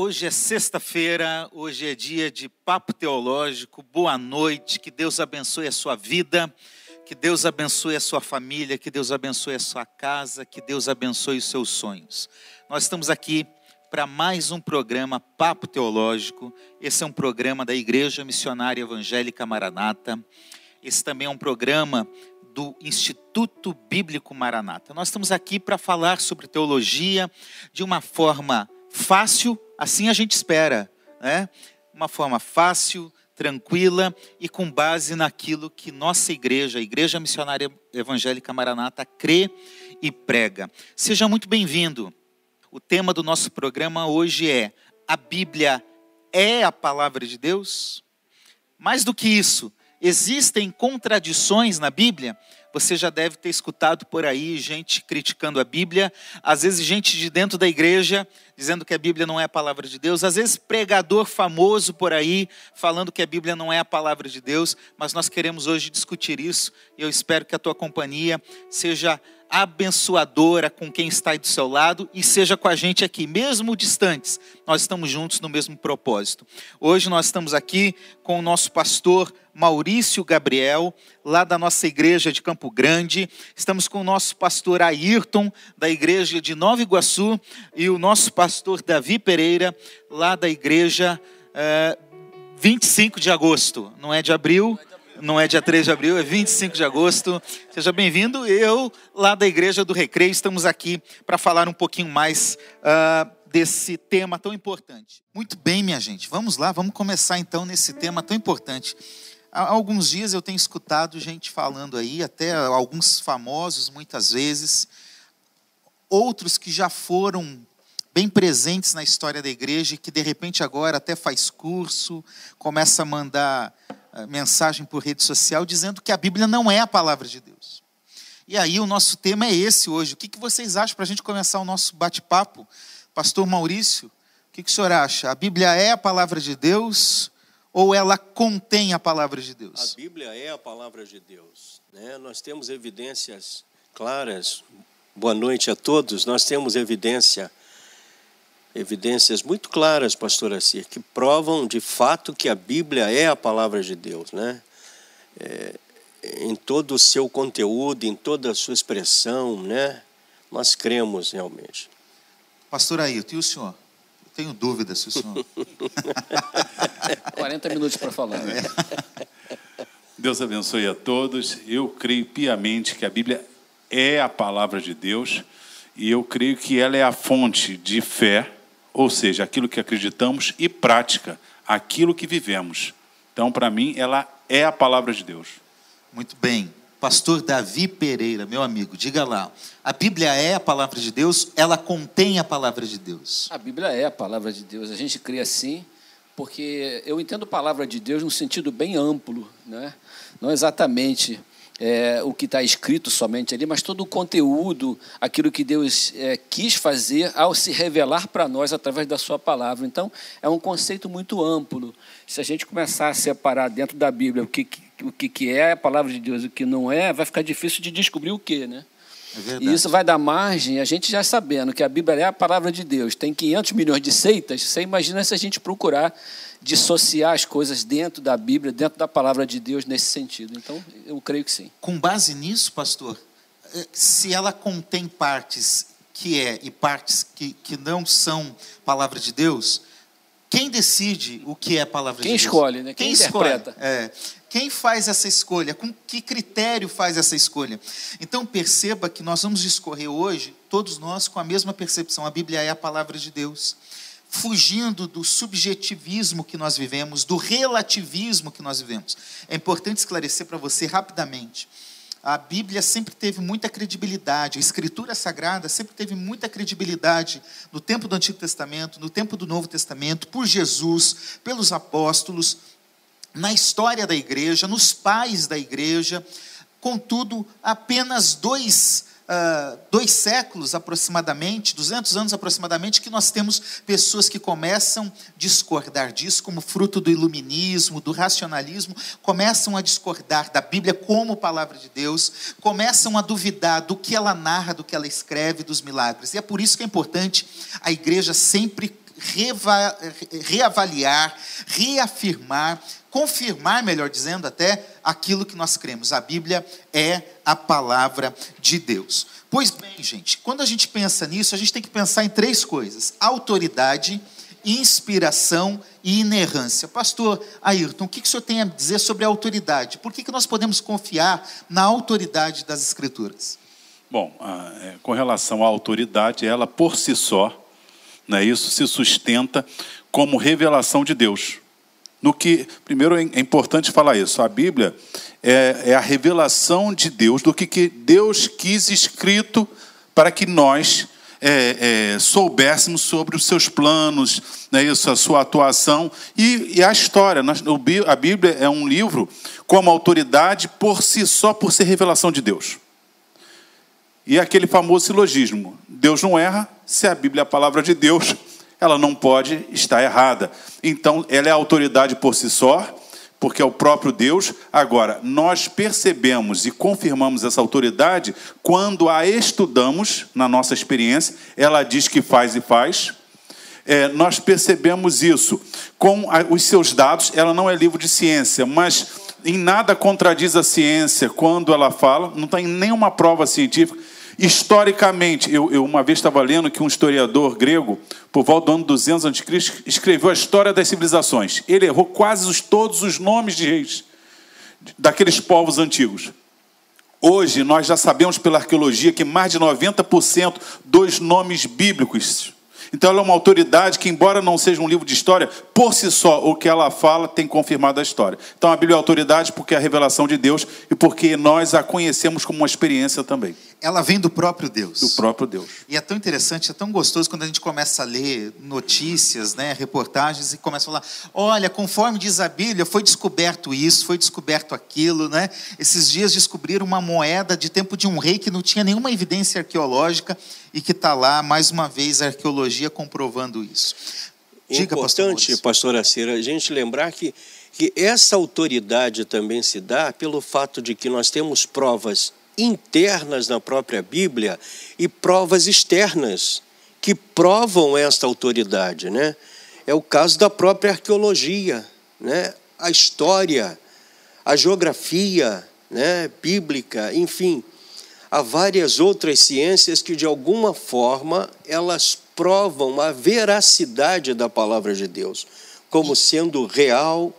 Hoje é sexta-feira, hoje é dia de papo teológico. Boa noite, que Deus abençoe a sua vida, que Deus abençoe a sua família, que Deus abençoe a sua casa, que Deus abençoe os seus sonhos. Nós estamos aqui para mais um programa Papo Teológico. Esse é um programa da Igreja Missionária Evangélica Maranata. Esse também é um programa do Instituto Bíblico Maranata. Nós estamos aqui para falar sobre teologia de uma forma fácil, assim a gente espera, né? Uma forma fácil, tranquila e com base naquilo que nossa igreja, a Igreja Missionária Evangélica Maranata, crê e prega. Seja muito bem-vindo. O tema do nosso programa hoje é: a Bíblia é a palavra de Deus? Mais do que isso, existem contradições na Bíblia? Você já deve ter escutado por aí gente criticando a Bíblia, às vezes gente de dentro da igreja dizendo que a Bíblia não é a palavra de Deus, às vezes pregador famoso por aí falando que a Bíblia não é a palavra de Deus, mas nós queremos hoje discutir isso e eu espero que a tua companhia seja abençoadora com quem está aí do seu lado e seja com a gente aqui, mesmo distantes, nós estamos juntos no mesmo propósito. Hoje nós estamos aqui com o nosso pastor Maurício Gabriel, lá da nossa igreja de Campo Grande. Estamos com o nosso pastor Ayrton, da igreja de Nova Iguaçu, e o nosso pastor Davi Pereira, lá da igreja é, eh, 25 de agosto, não é de abril, não é dia 3 de abril, é 25 de agosto. Seja bem-vindo. Eu, lá da Igreja do Recreio, estamos aqui para falar um pouquinho mais uh, desse tema tão importante. Muito bem, minha gente, vamos lá, vamos começar então nesse tema tão importante. Há alguns dias eu tenho escutado gente falando aí, até alguns famosos muitas vezes, outros que já foram bem presentes na história da igreja e que de repente agora até faz curso, começa a mandar mensagem por rede social dizendo que a Bíblia não é a palavra de Deus. E aí o nosso tema é esse hoje. O que, que vocês acham para a gente começar o nosso bate-papo? Pastor Maurício, o que, que o senhor acha? A Bíblia é a palavra de Deus ou ela contém a palavra de Deus? A Bíblia é a palavra de Deus. Né? Nós temos evidências claras. Boa noite a todos. Nós temos evidência evidências muito claras, pastor Assir, que provam de fato que a Bíblia é a palavra de Deus, né? É, em todo o seu conteúdo, em toda a sua expressão, né? Nós cremos realmente. Pastor Ailton, e o senhor? Eu tenho dúvidas se o senhor. 40 minutos para falar. Né? Deus abençoe a todos. Eu creio piamente que a Bíblia é a palavra de Deus e eu creio que ela é a fonte de fé ou seja, aquilo que acreditamos, e prática, aquilo que vivemos. Então, para mim, ela é a palavra de Deus. Muito bem. Pastor Davi Pereira, meu amigo, diga lá. A Bíblia é a palavra de Deus? Ela contém a palavra de Deus? A Bíblia é a palavra de Deus. A gente crê assim, porque eu entendo palavra de Deus num sentido bem amplo, né? não exatamente é, o que está escrito somente ali, mas todo o conteúdo, aquilo que Deus é, quis fazer ao se revelar para nós através da Sua palavra. Então, é um conceito muito amplo. Se a gente começar a separar dentro da Bíblia o que, o que é a palavra de Deus e o que não é, vai ficar difícil de descobrir o que, né? É e isso vai dar margem, a gente já sabendo que a Bíblia é a palavra de Deus, tem 500 milhões de seitas, você imagina se a gente procurar dissociar as coisas dentro da Bíblia, dentro da palavra de Deus nesse sentido. Então, eu creio que sim. Com base nisso, pastor, eh, se ela contém partes que é e partes que, que não são palavra de Deus, quem decide o que é palavra quem de Deus? Escolhe, né? Quem, quem interpreta? Escolhe, é. Quem faz essa escolha? Com que critério faz essa escolha? Então perceba que nós vamos discorrer hoje, todos nós, com a mesma percepção. A Bíblia é a palavra de Deus fugindo do subjetivismo que nós vivemos, do relativismo que nós vivemos. É importante esclarecer para você rapidamente. A Bíblia sempre teve muita credibilidade, a Escritura Sagrada sempre teve muita credibilidade no tempo do Antigo Testamento, no tempo do Novo Testamento, por Jesus, pelos apóstolos, na história da igreja, nos pais da igreja. Contudo, apenas dois uh, dois séculos aproximadamente, 200 anos aproximadamente, que nós temos pessoas que começam a discordar disso, como fruto do iluminismo, do racionalismo, começam a discordar da Bíblia como palavra de Deus, começam a duvidar do que ela narra, do que ela escreve, dos milagres. E é por isso que é importante a igreja sempre reavaliar, reafirmar, confirmar, melhor dizendo, até aquilo que nós cremos. A Bíblia é a palavra de Deus. Pois bem, gente, quando a gente pensa nisso, a gente tem que pensar em três coisas: autoridade, inspiração e inerrância. Pastor Ayrton, o que, o senhor tem a dizer sobre a autoridade? Por que, que nós podemos confiar na autoridade das Escrituras? Bom, é, com relação à autoridade, ela por si só, né, isso se sustenta como revelação de Deus. No que, primeiro é importante falar isso, a Bíblia é, é a revelação de Deus, do que, que Deus quis escrito para que nós é, é, soubéssemos sobre os seus planos, né, isso, a sua atuação e, e a história. A Bíblia é um livro com uma autoridade por si só, por ser revelação de Deus. E aquele famoso silogismo: Deus não erra, se a Bíblia é a palavra de Deus, ela não pode estar errada. Então, ela é autoridade por si só, porque é o próprio Deus. Agora, nós percebemos e confirmamos essa autoridade quando a estudamos na nossa experiência, ela diz que faz e faz. É, nós percebemos isso com os seus dados. Ela não é livro de ciência, mas em nada contradiz a ciência quando ela fala, não tem nenhuma prova científica Historicamente, eu, eu uma vez estava lendo que um historiador grego, por volta do ano 200 a.C., escreveu a história das civilizações. Ele errou quase os, todos os nomes de reis daqueles povos antigos. Hoje, nós já sabemos pela arqueologia que mais de 90% dos nomes bíblicos então ela é uma autoridade que, embora não seja um livro de história, por si só, o que ela fala tem confirmado a história. Então a Bíblia é autoridade porque é a revelação de Deus e porque nós a conhecemos como uma experiência também. Ela vem do próprio Deus. Do próprio Deus. E é tão interessante, é tão gostoso quando a gente começa a ler notícias, né, reportagens e começa a falar: olha, conforme diz a Bíblia, foi descoberto isso, foi descoberto aquilo, né? Esses dias descobriram uma moeda de tempo de um rei que não tinha nenhuma evidência arqueológica e que está lá, mais uma vez, a arqueologia comprovando isso. Diga, Importante, pastora Cira, a gente lembrar que, que essa autoridade também se dá pelo fato de que nós temos provas internas na própria Bíblia e provas externas que provam esta autoridade, né? É o caso da própria arqueologia, né? A história, a geografia, né, bíblica, enfim, há várias outras ciências que de alguma forma elas provam a veracidade da palavra de Deus como sendo real,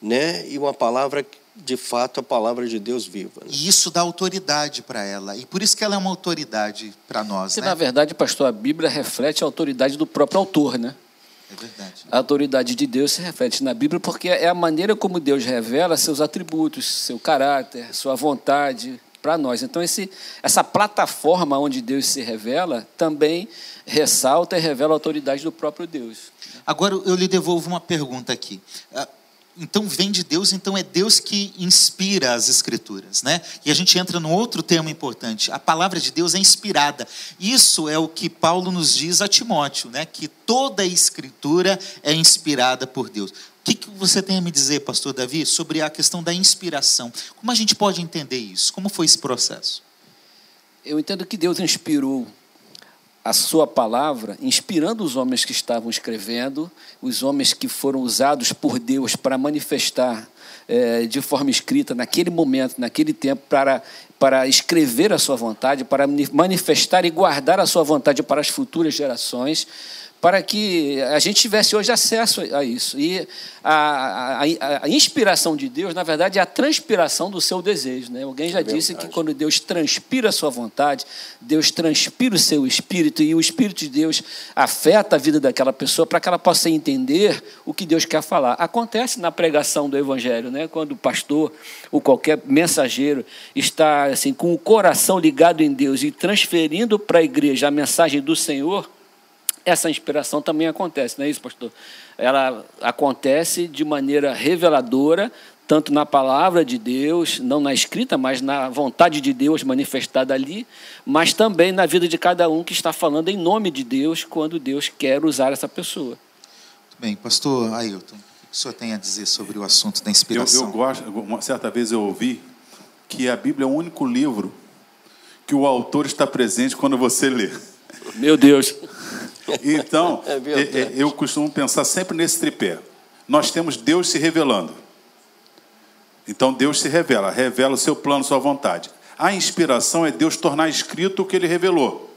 né, e uma palavra de fato a palavra de Deus viva. Né? E isso dá autoridade para ela. E por isso que ela é uma autoridade para nós. Que, né? na verdade, pastor, a Bíblia reflete a autoridade do próprio autor, né? É verdade. A autoridade de Deus se reflete na Bíblia porque é a maneira como Deus revela seus atributos, seu caráter, sua vontade, para nós. Então, esse, essa plataforma onde Deus se revela também ressalta e revela a autoridade do próprio Deus. Agora, eu lhe devolvo uma pergunta aqui. Então vem de Deus, então é Deus que inspira as escrituras, né? E a gente entra num outro tema importante. A palavra de Deus é inspirada. Isso é o que Paulo nos diz a Timóteo, né? Que toda a escritura é inspirada por Deus que, que você tem a me dizer, pastor Davi, sobre a questão da inspiração? Como a gente pode entender isso? Como foi esse processo? Eu entendo que Deus inspirou a sua palavra, inspirando os homens que estavam escrevendo, os homens que foram usados por Deus para manifestar é, de forma escrita, naquele momento, naquele tempo, para, para escrever a sua vontade, para manifestar e guardar a sua vontade para as futuras gerações para que a gente tivesse hoje acesso a isso. E a, a, a, inspiração de Deus, na verdade, é a transpiração do seu desejo. Né? Alguém já é disse que quando Deus transpira a sua vontade, Deus transpira o seu espírito, e o Espírito de Deus afeta a vida daquela pessoa para que ela possa entender o que Deus quer falar. Acontece na pregação do Evangelho, né? quando o pastor ou qualquer mensageiro está assim, com o coração ligado em Deus e transferindo para a igreja a mensagem do Senhor essa inspiração também acontece, não é isso, pastor? Ela acontece de maneira reveladora, tanto na palavra de Deus, não na escrita, mas na vontade de Deus manifestada ali, mas também na vida de cada um que está falando em nome de Deus, quando Deus quer usar essa pessoa. Muito bem, pastor Ailton, o que o senhor tem a dizer sobre o assunto da inspiração? Eu, eu gosto, uma certa vez eu ouvi que a Bíblia é o único livro que o autor está presente quando você lê. Meu Deus! Então, É eu costumo pensar sempre nesse tripé. Nós temos Deus se revelando. Então, Deus se revela, revela o seu plano, sua vontade. A inspiração é Deus tornar escrito o que ele revelou.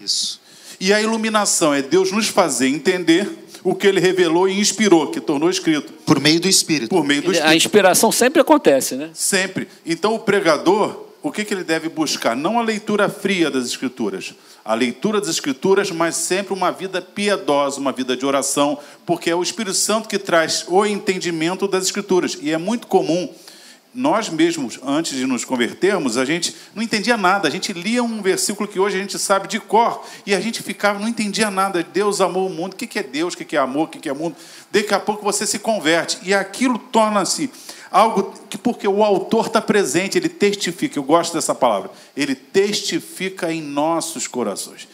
Isso. E a iluminação é Deus nos fazer entender o que ele revelou e inspirou, que tornou escrito, Por meio do Espírito. por meio do A Espírito. inspiração sempre acontece, né? Sempre. Então, o pregador, o que, que ele deve buscar? Não a leitura fria das Escrituras, a leitura das Escrituras, mas sempre uma vida piedosa, uma vida de oração, porque é o Espírito Santo que traz o entendimento das Escrituras. E é muito comum, nós mesmos, antes de nos convertermos, a gente não entendia nada. A gente lia um versículo que hoje a gente sabe de cor e a gente ficava, não entendia nada. Deus amou o mundo. O que é Deus? O que é amor? O que é mundo? Daqui a pouco você se converte e aquilo torna-se algo que, porque o autor está presente, ele testifica. Eu gosto dessa palavra. Ele testifica em nossos corações.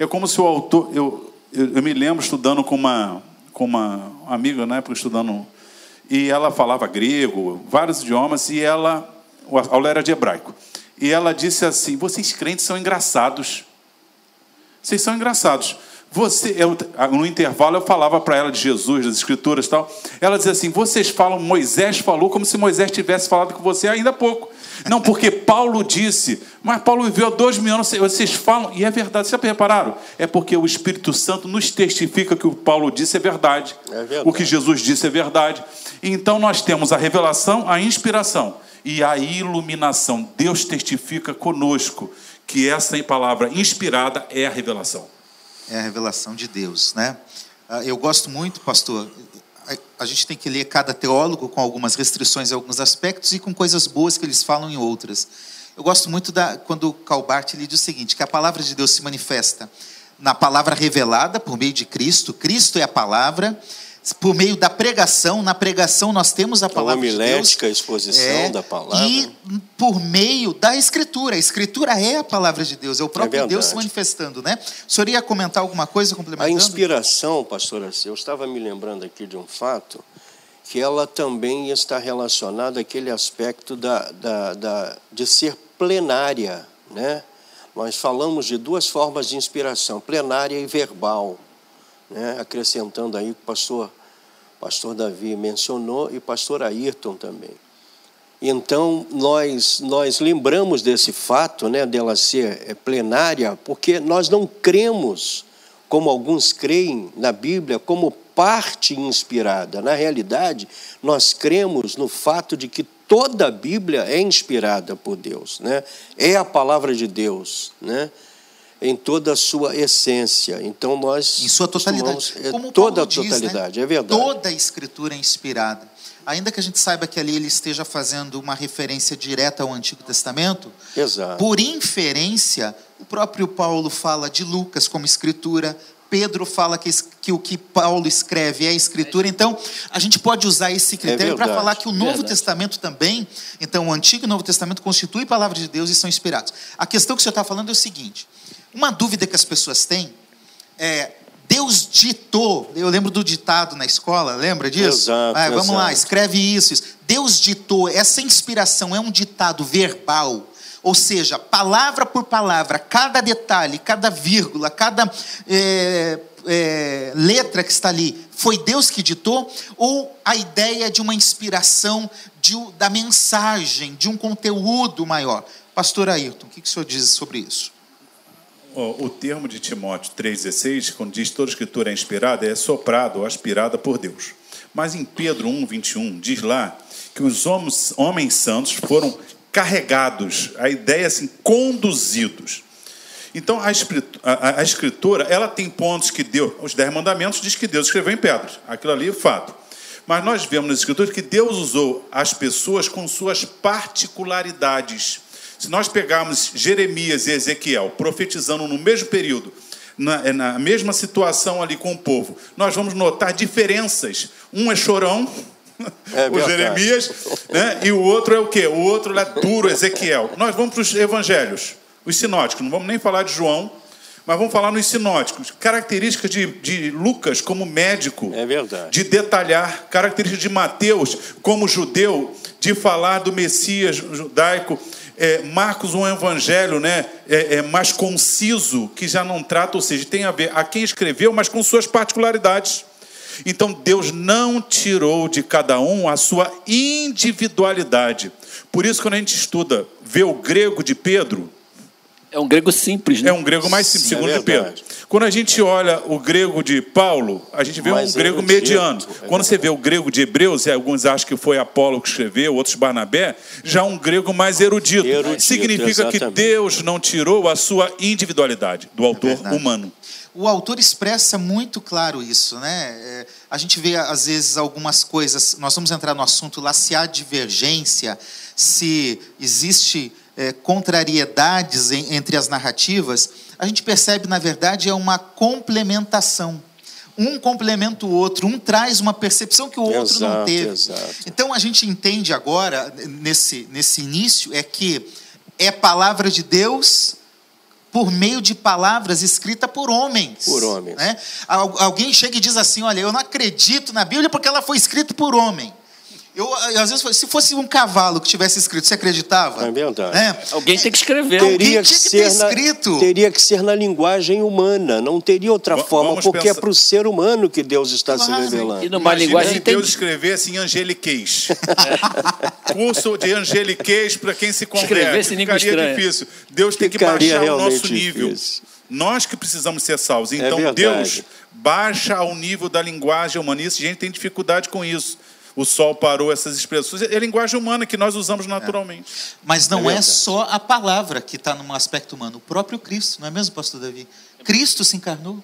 É como se o autor. Eu, eu, eu me lembro estudando com uma, com uma amiga na época, estudando e ela falava grego, vários idiomas, e ela, a aula era de hebraico. E ela disse assim: vocês crentes são engraçados. Vocês são engraçados. Você, eu, no intervalo eu falava para ela de Jesus, das escrituras e tal. Ela dizia assim: vocês falam, Moisés falou como se Moisés tivesse falado com você ainda há pouco. Não, porque Paulo disse, mas Paulo viveu há dois mil anos, vocês falam, e é verdade, vocês já repararam? É porque o Espírito Santo nos testifica que o Paulo disse é verdade. É verdade. O que Jesus disse é verdade. Então nós temos a revelação, a inspiração e a iluminação. Deus testifica conosco que essa palavra inspirada é a revelação. É a revelação de Deus, né? Ah, Eu gosto muito, pastor. a- gente tem que ler cada teólogo com algumas restrições em alguns aspectos e com coisas boas que eles falam em outras. Eu gosto muito da quando Calbart ele diz o seguinte, que a palavra de Deus se manifesta na palavra revelada por meio de Cristo. Cristo é a palavra. Por meio da pregação, na pregação nós temos a palavra de Deus. a exposição da palavra. E por meio da Escritura. A Escritura é a palavra de Deus, é o próprio verdade. Deus se manifestando, né? O senhor ia comentar alguma coisa A complementando? inspiração, pastor Arce, eu estava me lembrando aqui de um fato que ela também está relacionada àquele aspecto da, da, da- de ser plenária, né? Nós falamos de duas formas de inspiração, plenária e verbal, né? Acrescentando aí o pastor, pastor Davi mencionou e pastor Ayrton também. Então, nós, nós lembramos desse fato, né, dela ser é, plenária, porque nós não cremos, como alguns creem na Bíblia, como parte inspirada. Na realidade, nós cremos no fato de que toda a Bíblia é inspirada por Deus, né? é a palavra de Deus, né? Em toda a sua essência. Então, nós. Em sua totalidade. é, Como toda Paulo a diz, né? totalidade, é verdade. Toda a escritura é inspirada. Ainda que a gente saiba que ali ele esteja fazendo uma referência direta ao Antigo Testamento, Exato. por inferência, o próprio Paulo fala de Lucas como escritura, Pedro fala que, que o que Paulo escreve é escritura, então a gente pode usar esse critério para verdade. falar que o Novo Verdade. Testamento também, então o Antigo e o Novo Testamento constituem palavra de Deus e são inspirados. A questão que o senhor está falando é o seguinte: uma dúvida que as pessoas têm é. Deus ditou, eu lembro do ditado na escola, lembra disso? Exato, Ah, vamos lá, exato. escreve isso, isso. Deus ditou, essa inspiração é um ditado verbal, ou seja, palavra por palavra, cada detalhe, cada vírgula, cada é, é, letra que está ali, foi Deus que ditou? Ou a ideia de uma inspiração de da mensagem, de um conteúdo maior? Pastor Ayrton, o que, que o senhor diz sobre isso? O, termo de Timóteo 3,16, quando diz toda escritura é inspirada, é soprada ou aspirada por Deus. Mas em Pedro 1, 21, diz lá que os homens, homens santos foram carregados, a ideia é assim, conduzidos. Então a escritu- a- a- a escritura, ela tem pontos que Deus, os dez mandamentos diz que Deus escreveu em pedras. Aquilo ali é fato. Mas nós vemos nas escrituras que Deus usou as pessoas com suas particularidades. Se nós pegarmos Jeremias e Ezequiel profetizando no mesmo período, na, na mesma situação ali com o povo, nós vamos notar diferenças. Um é chorão, É o. Jeremias, né? e o outro é o quê? O outro é duro, Ezequiel. Nós vamos para os evangelhos, os sinóticos, não vamos nem falar de João, mas vamos falar nos sinóticos. Características de, de Lucas como médico, É verdade. de detalhar, características de Mateus como judeu, de falar do Messias judaico, é, Marcos um evangelho né, é, é, mais conciso, que já não trata, ou seja, tem a ver a quem escreveu, mas com suas particularidades. Então Deus não tirou de cada um a sua individualidade. Por isso, quando a gente estuda, vê o grego de Pedro, é um grego simples, né? É um grego mais simples, segundo é Pedro. Quando a gente olha o grego de Paulo, a gente vê mais um grego mediano. É Quando você vê o grego de Hebreus, e alguns acham que foi Apolo que escreveu, outros Barnabé, já um grego mais erudito. erudito Significa exatamente. que Deus não tirou a sua individualidade do autor é humano. O autor expressa muito claro isso, né? É, a gente vê às vezes algumas coisas. Nós vamos entrar no assunto lá se há divergência, se existe é, contrariedades em, entre as narrativas, a gente percebe, na verdade, é uma complementação. Um complementa o outro, um traz uma percepção que o outro exato, não teve. Exato. Então a gente entende agora, nesse, nesse início, é que é palavra de Deus por meio de palavras escritas por homens. Por homens. Né? Alguém chega e diz assim: Olha, eu não acredito na Bíblia porque ela foi escrita por homem. Eu, às vezes, se fosse um cavalo que tivesse escrito, você acreditava? É verdade. É. Alguém tem que escrever. Teria que, que ser escrito. Na, teria que ser na linguagem humana, não teria outra v forma, porque é pensar... é para o ser humano que Deus está claro. se revelando. E numa Imagina linguagem se Deus escrevesse em angeliquez. Curso de angeliquez para quem se converte. Escrevesse Ficaria estranha. difícil. Deus tem que baixar o nosso nível. Difícil. Nós que precisamos ser salvos. É então, é Deus baixa ao nível da linguagem humanista. A gente tem dificuldade com isso o sol parou, essas expressões. É linguagem humana que nós usamos naturalmente. É. Mas não é, é só a palavra que está no aspecto humano, o próprio Cristo, não é mesmo, pastor Davi? Cristo se encarnou.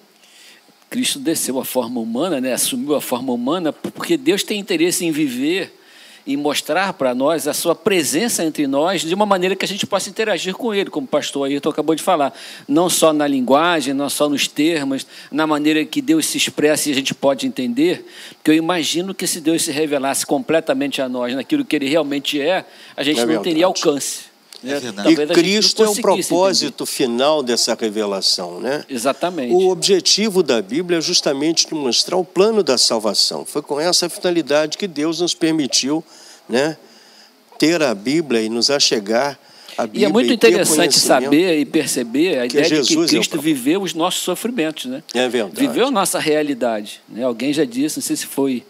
Cristo desceu a forma humana, né? assumiu a forma humana, porque Deus tem interesse em viver e mostrar para nós a sua presença entre nós de uma maneira que a gente possa interagir com ele, como o pastor Ayrton acabou de falar. Não só na linguagem, não só nos termos, na maneira que Deus se expressa e a gente pode entender, porque eu imagino que se Deus se revelasse completamente a nós naquilo que ele realmente é, a gente é não teria alcance. É e Cristo é o propósito entender. final dessa revelação, né? Exatamente. O objetivo da Bíblia é justamente mostrar o plano da salvação. Foi com essa finalidade que Deus nos permitiu, né, ter a Bíblia e nos achegar a Bíblia. E é muito interessante saber e perceber a ideia de que é Cristo é viveu os nossos sofrimentos, né? É verdade. Viveu a nossa realidade. Né? Alguém já disse, não sei se foi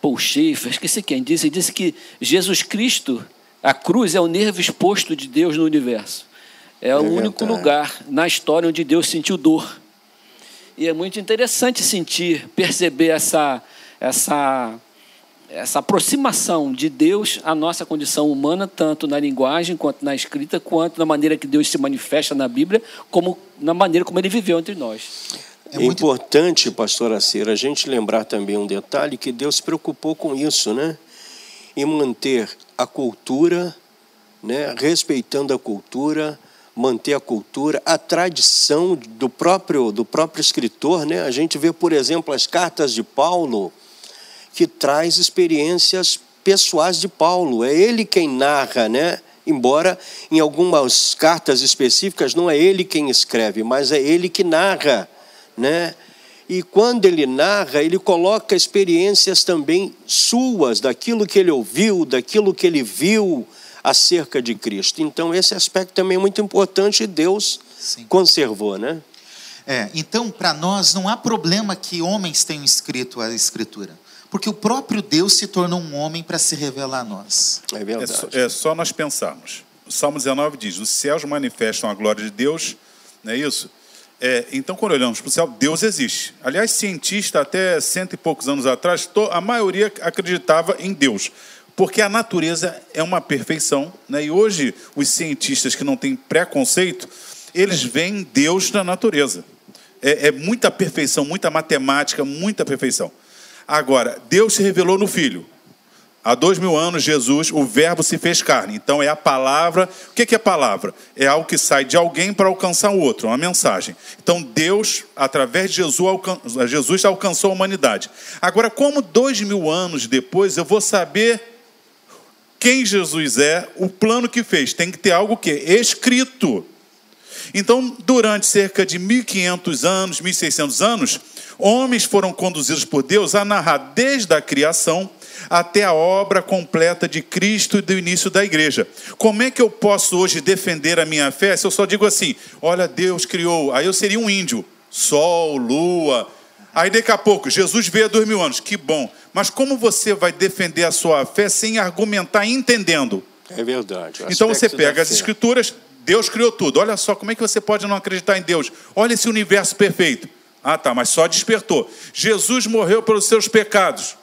Paul Schaeffer, esqueci quem disse, disse que Jesus Cristo a cruz é o nervo exposto de Deus no universo. É, é o único lugar na história onde Deus sentiu dor. E é muito interessante sentir, perceber essa, essa, essa aproximação de Deus à nossa condição humana, tanto na linguagem, quanto na escrita, quanto na maneira que Deus se manifesta na Bíblia, como na maneira como ele viveu entre nós. É, muito... importante, pastor Cera, a gente lembrar também um detalhe que Deus se preocupou com isso, né? Em manter a cultura, né, respeitando a cultura, manter a cultura, a tradição do próprio do próprio escritor, né? A gente vê, por exemplo, as cartas de Paulo que traz experiências pessoais de Paulo. É ele quem narra, né? Embora em algumas cartas específicas não é ele quem escreve, mas é ele que narra, né? E quando ele narra, ele coloca experiências também suas, daquilo que ele ouviu, daquilo que ele viu acerca de Cristo. Então, esse aspecto também é muito importante e Deus Sim. conservou, né? É, então, para nós, não há problema que homens tenham escrito a Escritura. Porque o próprio Deus se tornou um homem para se revelar a nós. É verdade. É só, é só nós pensarmos. O Salmo 19 diz: Os céus manifestam a glória de Deus, não é isso? É, então, quando olhamos para o céu, Deus existe. Aliás, cientista até cento e poucos anos atrás, a maioria acreditava em Deus, porque a natureza é uma perfeição. Né? E hoje, os cientistas que não têm preconceito, eles veem Deus na natureza. É, é muita perfeição, muita matemática, muita perfeição. Agora, Deus se revelou no Filho. Há dois mil anos, Jesus, o Verbo se fez carne. Então é a palavra. O que é palavra? É algo que sai de alguém para alcançar o outro, uma mensagem. Então Deus, através de Jesus, alcan... Jesus alcançou a humanidade. Agora, como dois mil anos depois eu vou saber quem Jesus é, o plano que fez? Tem que ter algo que escrito. Então, durante cerca de 1500 anos, 1600 anos, homens foram conduzidos por Deus a narrar desde a criação até a obra completa de Cristo e do início da igreja. Como é que eu posso hoje defender a minha fé se eu só digo assim: olha, Deus criou, aí eu seria um índio, sol, lua. Aí daqui a pouco, Jesus veio há dois mil anos, que bom. Mas como você vai defender a sua fé sem argumentar entendendo? É verdade. Então você pega as escrituras, Deus criou tudo. Olha só, como é que você pode não acreditar em Deus? Olha esse universo perfeito. Ah, tá, mas só despertou. Jesus morreu pelos seus pecados.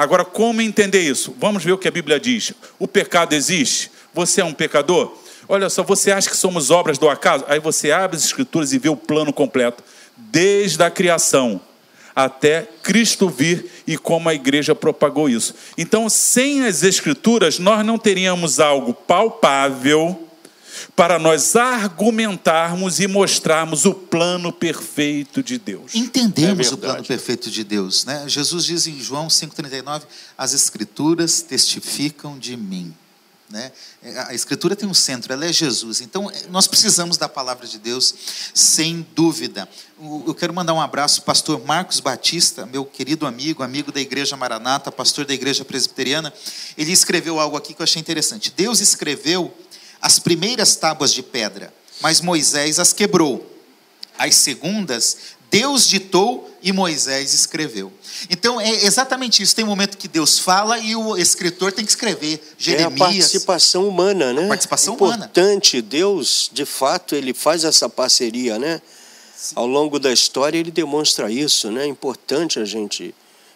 Agora, como entender isso? Vamos ver o que a Bíblia diz. O pecado existe? Você é um pecador? Olha só, você acha que somos obras do acaso? Aí você abre as escrituras e vê o plano completo, desde a criação até Cristo vir e como a igreja propagou isso. Então, sem as escrituras, nós não teríamos algo palpável para nós argumentarmos e mostrarmos o plano perfeito de Deus. Entendemos é o plano perfeito de Deus, né? Jesus diz em João 5:39, as escrituras testificam de mim. Né? A Escritura tem um centro, ela é Jesus. Então, nós precisamos da palavra de Deus, sem dúvida. Eu quero mandar um abraço ao pastor Marcos Batista, meu querido amigo, amigo da Igreja Maranata, pastor da Igreja Presbiteriana. Ele escreveu algo aqui que eu achei interessante. Deus escreveu as primeiras tábuas de pedra, mas Moisés as quebrou. As segundas, Deus ditou e Moisés escreveu. Então é exatamente isso. Tem um momento que Deus fala e o escritor tem que escrever. Jeremias. É a participação humana, né? A participação Importante. Humana. Deus, de fato, ele faz essa parceria, né? Sim. Ao longo da história ele demonstra isso, né? É importante a gente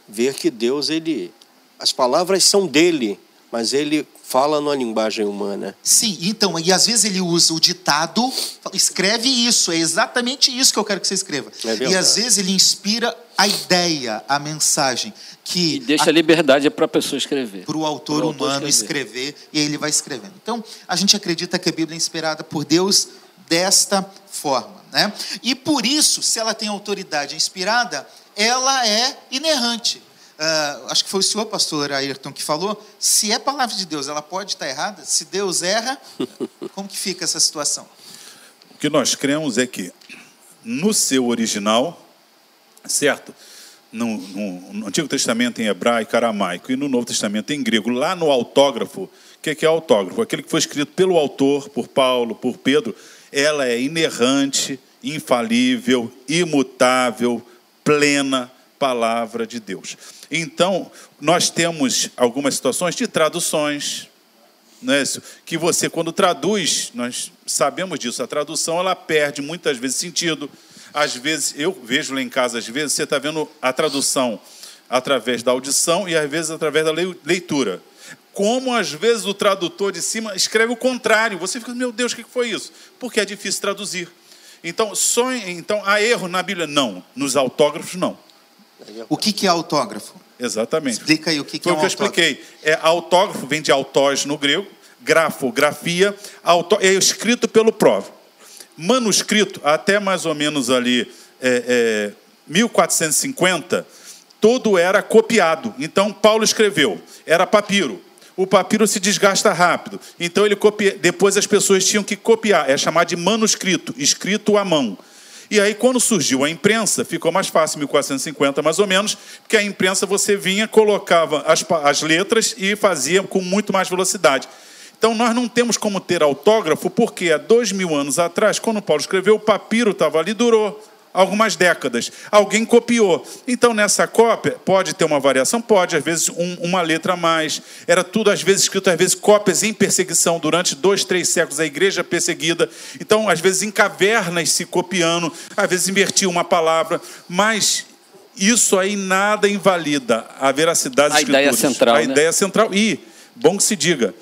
ver que Deus ele as palavras são dele, mas ele fala numa linguagem humana. Sim, então, e às vezes ele usa o ditado, escreve isso, é exatamente isso que eu quero que você escreva. É e às vezes ele inspira a ideia, a mensagem. Que e deixa a, liberdade para a pessoa escrever. Para o autor humano escrever. escrever, e aí ele vai escrevendo. Então, a gente acredita que a Bíblia é inspirada por Deus desta forma. Né? E por isso, se ela tem autoridade inspirada, ela é inerrante. Uh, acho que foi o senhor, pastor Ayrton, que falou, se é palavra de Deus, ela pode estar errada? Se Deus erra, como que fica essa situação? O que nós cremos é que, no seu original, certo? No, no, no Antigo Testamento em hebraico, aramaico, e no Novo Testamento em grego, lá no autógrafo, o que é, que é autógrafo? Aquele que foi escrito pelo autor, por Paulo, por Pedro, ela é inerrante, infalível, imutável, plena, palavra de Deus. Então, nós temos algumas situações de traduções, não é isso? que você, quando traduz, nós sabemos disso, a tradução ela perde muitas vezes sentido. Às vezes, eu vejo lá em casa, às vezes, você está vendo a tradução através da audição e às vezes através da leitura. Como às vezes o tradutor de cima escreve o contrário. Você fica, meu Deus, o que foi isso? Porque é difícil traduzir. Então, só, então há erro na Bíblia? Não. Nos autógrafos, não. O que, que é autógrafo? Exatamente. Explica aí o que, que é um autógrafo. Foi o que eu expliquei. É, autógrafo vem de autós no grego, grafografia, autó, é escrito pelo próprio. Manuscrito, até mais ou menos ali é, é, 1450, todo era copiado. Então, Paulo escreveu, era papiro. O papiro se desgasta rápido. Então, ele copia, depois as pessoas tinham que copiar. É chamado de manuscrito, escrito à mão. E aí, quando surgiu a imprensa, ficou mais fácil, 1450 mais ou menos, porque a imprensa você vinha, colocava as, as letras e fazia com muito mais velocidade. Então, nós não temos como ter autógrafo, porque há dois mil anos atrás, quando Paulo escreveu, o papiro estava ali, durou algumas décadas. Alguém copiou. Então, nessa cópia, pode ter uma variação? Pode, às vezes um, uma letra a mais. Era tudo, às vezes, escrito, às vezes, cópias em perseguição durante dois, três séculos, a igreja perseguida. Então, às vezes, em cavernas se copiando, às vezes invertia uma palavra, mas isso aí nada invalida a veracidade das a escrituras. Ideia central, a né? ideia central. E, bom que se diga,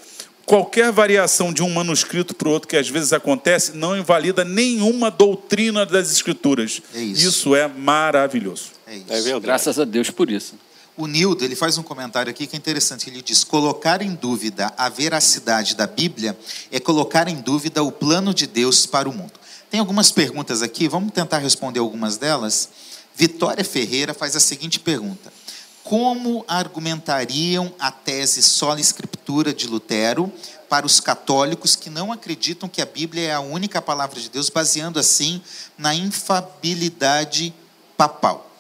qualquer variação de um manuscrito para o outro que às vezes acontece não invalida nenhuma doutrina das escrituras. É isso. isso. é maravilhoso. É isso. É Graças a Deus por isso. O Nildo, ele faz um comentário aqui que é interessante. Ele diz: colocar em dúvida a veracidade da Bíblia é colocar em dúvida o plano de Deus para o mundo. Tem algumas perguntas aqui, vamos tentar responder algumas delas. Vitória Ferreira faz a seguinte pergunta: como argumentariam a tese sola escritura de Lutero para os católicos que não acreditam que a Bíblia é a única palavra de Deus, baseando assim na infabilidade papal?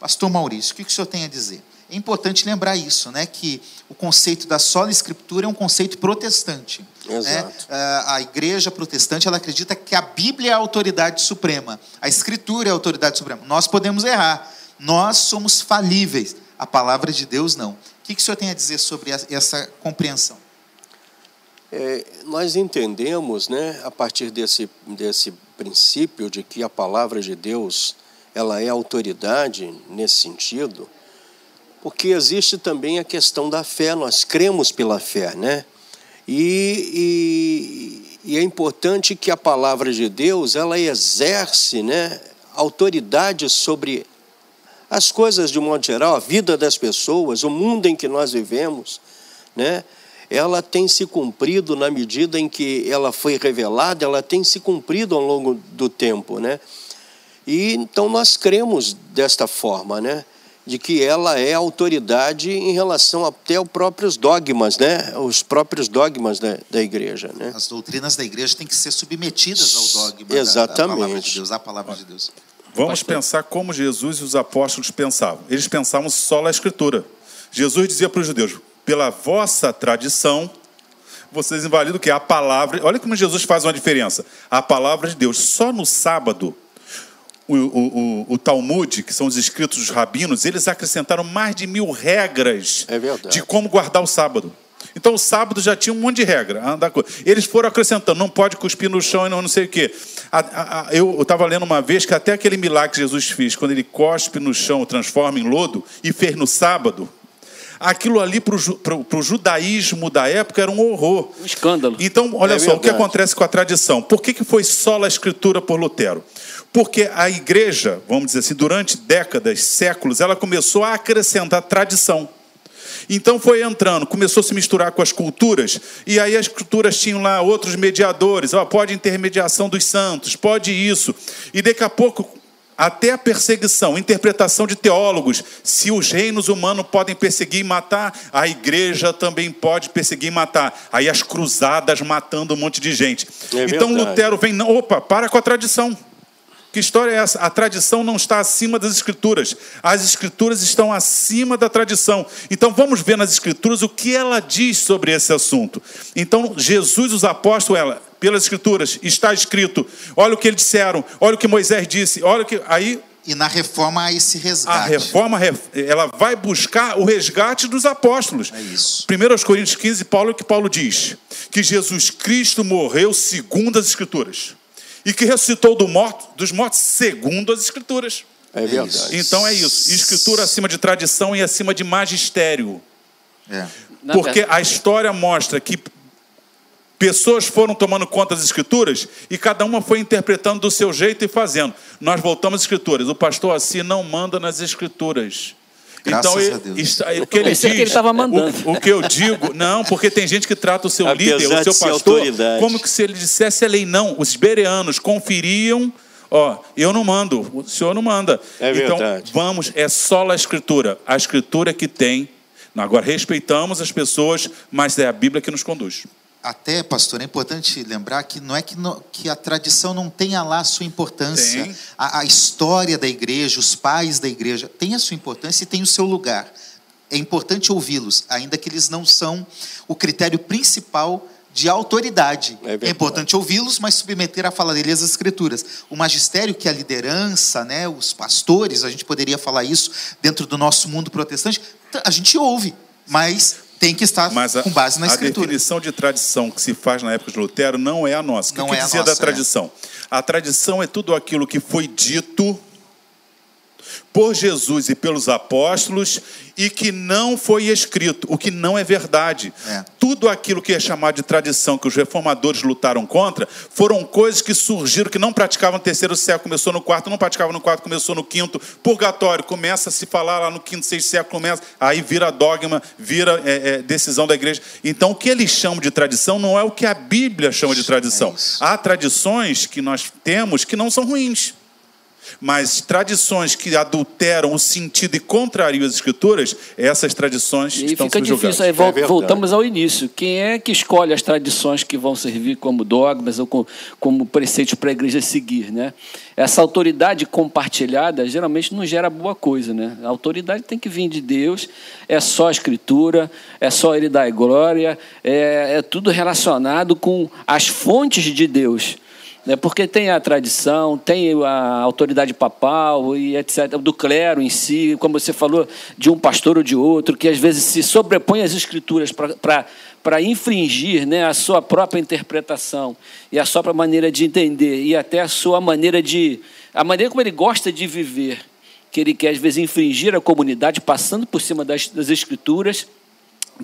Pastor Maurício, o que o senhor tem a dizer? É importante lembrar isso, né? Que o conceito da sola escritura é um conceito protestante. Exato. Né? A igreja protestante ela acredita que a Bíblia é a autoridade suprema, a escritura é a autoridade suprema. Nós podemos errar, nós somos falíveis, a palavra de Deus não. O que, que o senhor tem a dizer sobre essa compreensão? É, nós entendemos, né, a partir desse, desse princípio de que a palavra de Deus ela é autoridade nesse sentido, porque existe também a questão da fé, nós cremos pela fé, né? E, e, e é importante que a palavra de Deus ela exerce, né, autoridade sobre as coisas de um modo geral, a vida das pessoas, o mundo em que nós vivemos, né? ela tem se cumprido na medida em que ela foi revelada, ela tem se cumprido ao longo do tempo, né? E então nós cremos desta forma, né? De que ela é autoridade em relação até aos próprios dogmas, né? Os próprios dogmas da, da igreja, né? As doutrinas da igreja têm que ser submetidas ao dogma Exatamente. Da, da palavra de Deus, à palavra de Deus. Vamos Pastor. pensar como Jesus e os apóstolos pensavam. Eles pensavam só na Escritura. Jesus dizia para os judeus: pela vossa tradição, vocês invalidam o que? A palavra. Olha como Jesus faz uma diferença. A palavra de Deus. Só no sábado, o, o, o, o Talmud, que são os escritos dos rabinos, eles acrescentaram mais de mil regras é de como guardar o sábado. Então o sábado já tinha um monte de regra. Eles foram acrescentando, não pode cuspir no chão e não, não sei o quê. Eu estava lendo uma vez que até aquele milagre que Jesus fez, quando ele cospe no chão, transforma em lodo, e fez no sábado, aquilo ali para o judaísmo da época era um horror. Um escândalo. Então, olha é só, verdade. o que acontece com a tradição? Por que, que foi só a escritura por Lutero? Porque a igreja, vamos dizer assim, durante décadas, séculos, ela começou a acrescentar tradição. Então foi entrando, começou a se misturar com as culturas, e aí as culturas tinham lá outros mediadores, ó, pode intermediação dos santos, pode isso. E daqui a pouco até a perseguição, interpretação de teólogos. Se os reinos humanos podem perseguir e matar, a igreja também pode perseguir e matar. Aí as cruzadas matando um monte de gente. É então Lutero vem, opa, para com a tradição. Que história é essa? A tradição não está acima das escrituras. As escrituras estão acima da tradição. Então vamos ver nas escrituras o que ela diz sobre esse assunto. Então Jesus, os apóstolos, ela, pelas escrituras, está escrito. Olha o que eles disseram, olha o que Moisés disse, olha o que aí e na reforma há esse resgate. A reforma ela vai buscar o resgate dos apóstolos. É isso. 1 Coríntios 15, Paulo que Paulo diz que Jesus Cristo morreu segundo as escrituras e que ressuscitou do morto, dos mortos segundo as escrituras. É verdade. Então é isso. Escritura acima de tradição e acima de magistério. É. Porque a história mostra que Pessoas foram tomando conta das escrituras e cada uma foi interpretando do seu jeito e fazendo. Nós voltamos às escrituras. O pastor assim não manda nas escrituras. Graças então, ele, isso, o que ele diz, que ele o, o, que eu digo, não, porque tem gente que trata o seu Apesar líder, o seu pastor, como que se ele dissesse a lei. Não, os bereanos conferiam, ó, eu não mando, o senhor não manda. É então, verdade. vamos, é só a escritura, a escritura que tem. Agora, respeitamos as pessoas, mas é a Bíblia que nos conduz até, pastor, é importante lembrar que não é que, no, que a tradição não tenha lá a sua importância. A, a, história da igreja, os pais da igreja, tem a sua importância e tem o seu lugar. É importante ouvi-los, ainda que eles não são o critério principal de autoridade. É, é importante ouvi-los, mas submeter a fala deles às escrituras. O magistério, que é a liderança, né, os pastores, a gente poderia falar isso dentro do nosso mundo protestante, a gente ouve, mas tem que estar a, com base na escritura. A definição de tradição que se faz na época de Lutero não é a nossa. O que, não que é dizia nossa, da é. tradição? É. A tradição é tudo aquilo que foi dito por Jesus e pelos apóstolos e que não foi escrito, o que não é verdade. É. Tudo aquilo que é chamado de tradição, que os reformadores lutaram contra, foram coisas que surgiram, que não praticavam no terceiro século, começou no quarto, não praticavam no quarto, começou no quinto. Purgatório, começa a se falar lá no quinto, sexto século, começa, aí vira dogma, vira é, é, decisão da igreja. Então, o que eles chamam de tradição não é o que a Bíblia chama de tradição. É Há tradições que nós temos que não são ruins. Mas tradições que adulteram o sentido e contrariam as escrituras, essas tradições E estão fica difícil, aí vol- É voltamos ao início. Quem é que escolhe as tradições que vão servir como dogmas ou com- como preceitos para a igreja seguir? Né? Essa autoridade compartilhada geralmente não gera boa coisa. Né? A autoridade tem que vir de Deus, é só a escritura, é só Ele dar glória, é, é tudo relacionado com as fontes de Deus. Né? Porque tem a tradição, tem a autoridade papal e etc., do clero em si, como você falou, de um pastor ou de outro, que às vezes se sobrepõe às escrituras para infringir né, a sua própria interpretação e a sua própria maneira de entender e até a sua maneira de. a maneira como ele gosta de viver, que ele quer às vezes infringir a comunidade, passando por cima das, das escrituras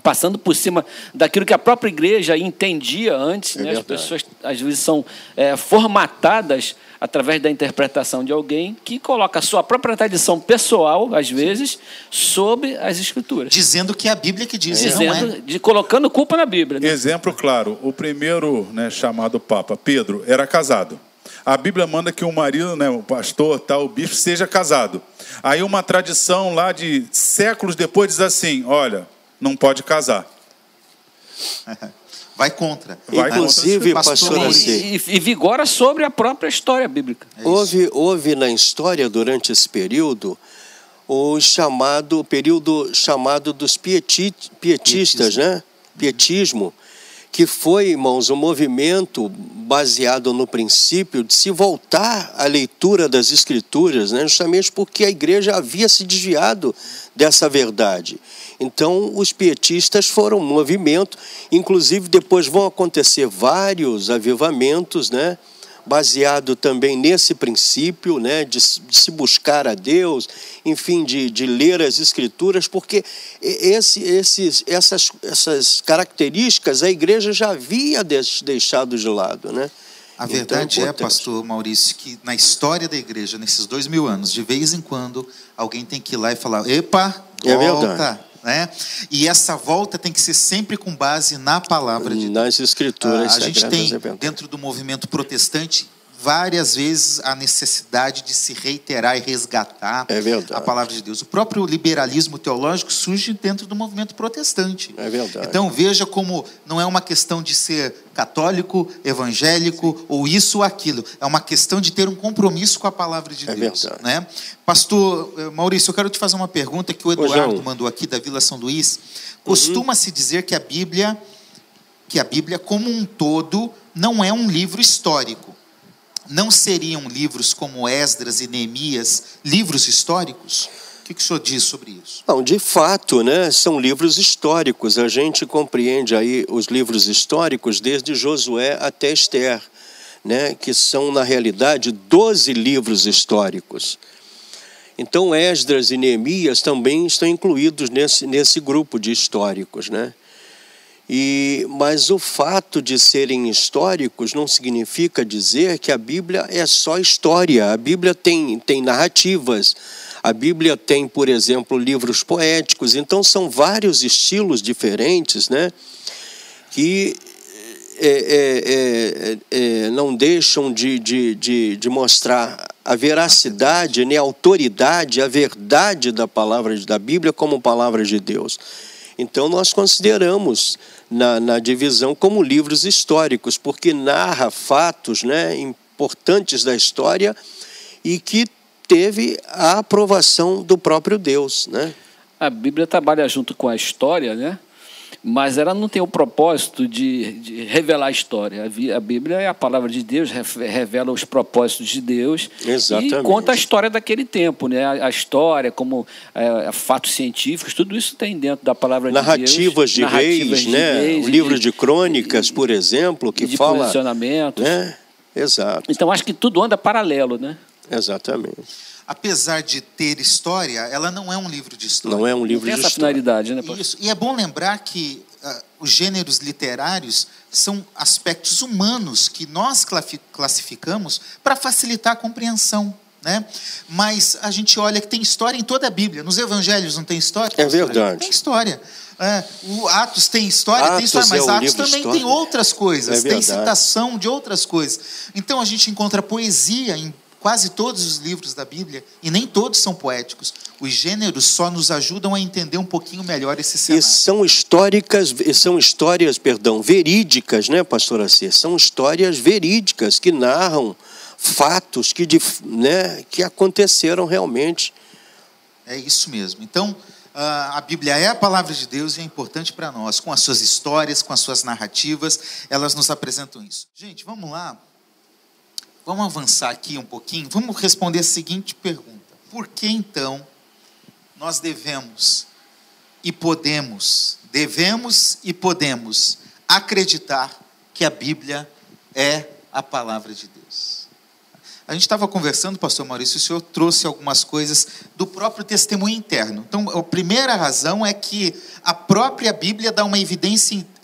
passando por cima daquilo que a própria igreja entendia antes. É né? As pessoas, às vezes, são é, formatadas através da interpretação de alguém que coloca a sua própria tradição pessoal, às vezes, sobre as escrituras. Dizendo que é a Bíblia que diz, e não é. Dizendo, de, colocando culpa na Bíblia. né? Exemplo claro, o primeiro né, chamado Papa, Pedro, era casado. A Bíblia manda que o marido, né, o pastor, tal, o bispo, seja casado. Aí uma tradição lá de séculos depois diz assim: olha, não pode casar. Vai contra. Vai Inclusive, contra. pastor E, e- vigora sobre a própria história bíblica. É houve, houve na história, durante esse período, o chamado período chamado dos pieti- pietistas, né? Pietismo, que foi, irmãos, um movimento baseado no princípio de se voltar à leitura das escrituras, né? justamente porque a igreja havia se desviado dessa verdade. Então, os pietistas foram um movimento, inclusive depois vão acontecer vários avivamentos, né? baseado também nesse princípio né, de, se- buscar a Deus, enfim, de, de ler as Escrituras, porque esse, esses, essas, essas características a igreja já havia deixado de lado. Né? A Então, verdade é, importante. pastor Maurício, que na história da igreja, nesses dois mil anos, de vez em quando, alguém tem que ir lá e falar: epa, É volta. verdade. Né? E essa volta tem que ser sempre com base na palavra de Deus. Nas Escrituras Ah, a gente tem, é dentro do movimento protestante, várias vezes a necessidade de se reiterar e resgatar É a palavra de Deus. O próprio liberalismo teológico surge dentro do movimento protestante. É verdade. Então veja como não é uma questão de ser católico, evangélico ou isso ou aquilo. É uma questão de ter um compromisso com a palavra de É Deus. verdade. Né? Pastor eh, Maurício, eu quero te fazer uma pergunta que o Eduardo mandou aqui da Vila São Luís. Costuma-se dizer que a Bíblia que a Bíblia como um todo não é um livro histórico. Não seriam livros como Esdras e Neemias livros históricos? O que, o senhor diz sobre isso? Não, de fato, né, são livros históricos. A gente compreende aí os livros históricos desde Josué até Esther, né, que são, na realidade, 12 livros históricos. Então, Esdras e Neemias também estão incluídos nesse, nesse grupo de históricos. Né? E, mas o fato de serem históricos não significa dizer que a Bíblia é só história. A Bíblia tem, tem narrativas, a Bíblia tem, por exemplo, livros poéticos. Então, são vários estilos diferentes né, que é, é, é, não deixam de, de, de, de mostrar a veracidade, né, a autoridade, a verdade da palavra da Bíblia como palavra de Deus. Então, nós consideramos na, na divisão como livros históricos, porque narra fatos né, importantes da história e que teve a aprovação do próprio Deus. Né? A Bíblia trabalha junto com a história, né? Mas ela não tem o propósito de, de revelar a história. A, Bíblia é a palavra de Deus, revela os propósitos de Deus Exatamente. e conta a história daquele tempo, né? A, a história, como é, fatos científicos, tudo isso tem dentro da palavra Narrativas de de Deus. reis, né? reis o livro de crônicas, por exemplo, que de fala. posicionamento. Né? Exato, Então acho que tudo anda paralelo, né? exatamente. Apesar de ter história, ela não é um livro de história. Não é um livro Tem de essa história. finalidade, né? pastor? Isso. E é bom lembrar que ah, os gêneros literários são aspectos humanos que nós classificamos para facilitar a compreensão. Né? Mas a gente olha que tem história em toda a Bíblia. Nos evangelhos não tem história? É verdade. Tem história. É, o Atos tem história, tem Atos história, mas é um Atos também tem outras coisas, É tem citação de outras coisas. Então a gente encontra poesia em quase todos os livros da Bíblia, e nem todos são poéticos. Os gêneros só nos ajudam a entender um pouquinho melhor esse cenário. E são históricas, são histórias, perdão, verídicas, né, pastora C? São histórias verídicas que narram fatos que, né, que aconteceram realmente. É isso mesmo. Então, a Bíblia é a palavra de Deus e é importante para nós, com as suas histórias, com as suas narrativas, elas nos apresentam isso. Gente, vamos lá. Vamos avançar aqui um pouquinho. Vamos responder a seguinte pergunta: Por que então nós devemos e podemos, devemos e podemos acreditar que a Bíblia é a palavra de Deus? A gente estava conversando, pastor Maurício, o senhor trouxe algumas coisas do próprio testemunho interno. Então, a primeira razão é que a própria Bíblia dá uma evidência interna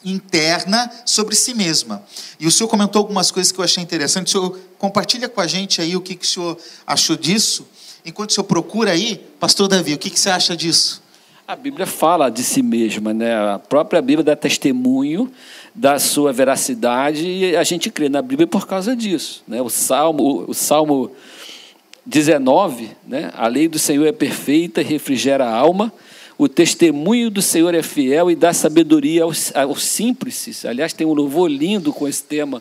sobre si mesma. E o senhor comentou algumas coisas que eu achei interessante. O senhor compartilha com a gente aí o que, que o senhor achou disso. Enquanto o senhor procura aí, pastor Davi, o que, que você acha disso? A Bíblia fala de si mesma, né? A própria Bíblia dá testemunho da sua veracidade e a gente crê na Bíblia por causa disso. Né? O Salmo, o Salmo 19, né? a lei do Senhor é perfeita refrigera a alma, o testemunho do Senhor é fiel e dá sabedoria aos, aos simples. Aliás, tem um louvor lindo com esse tema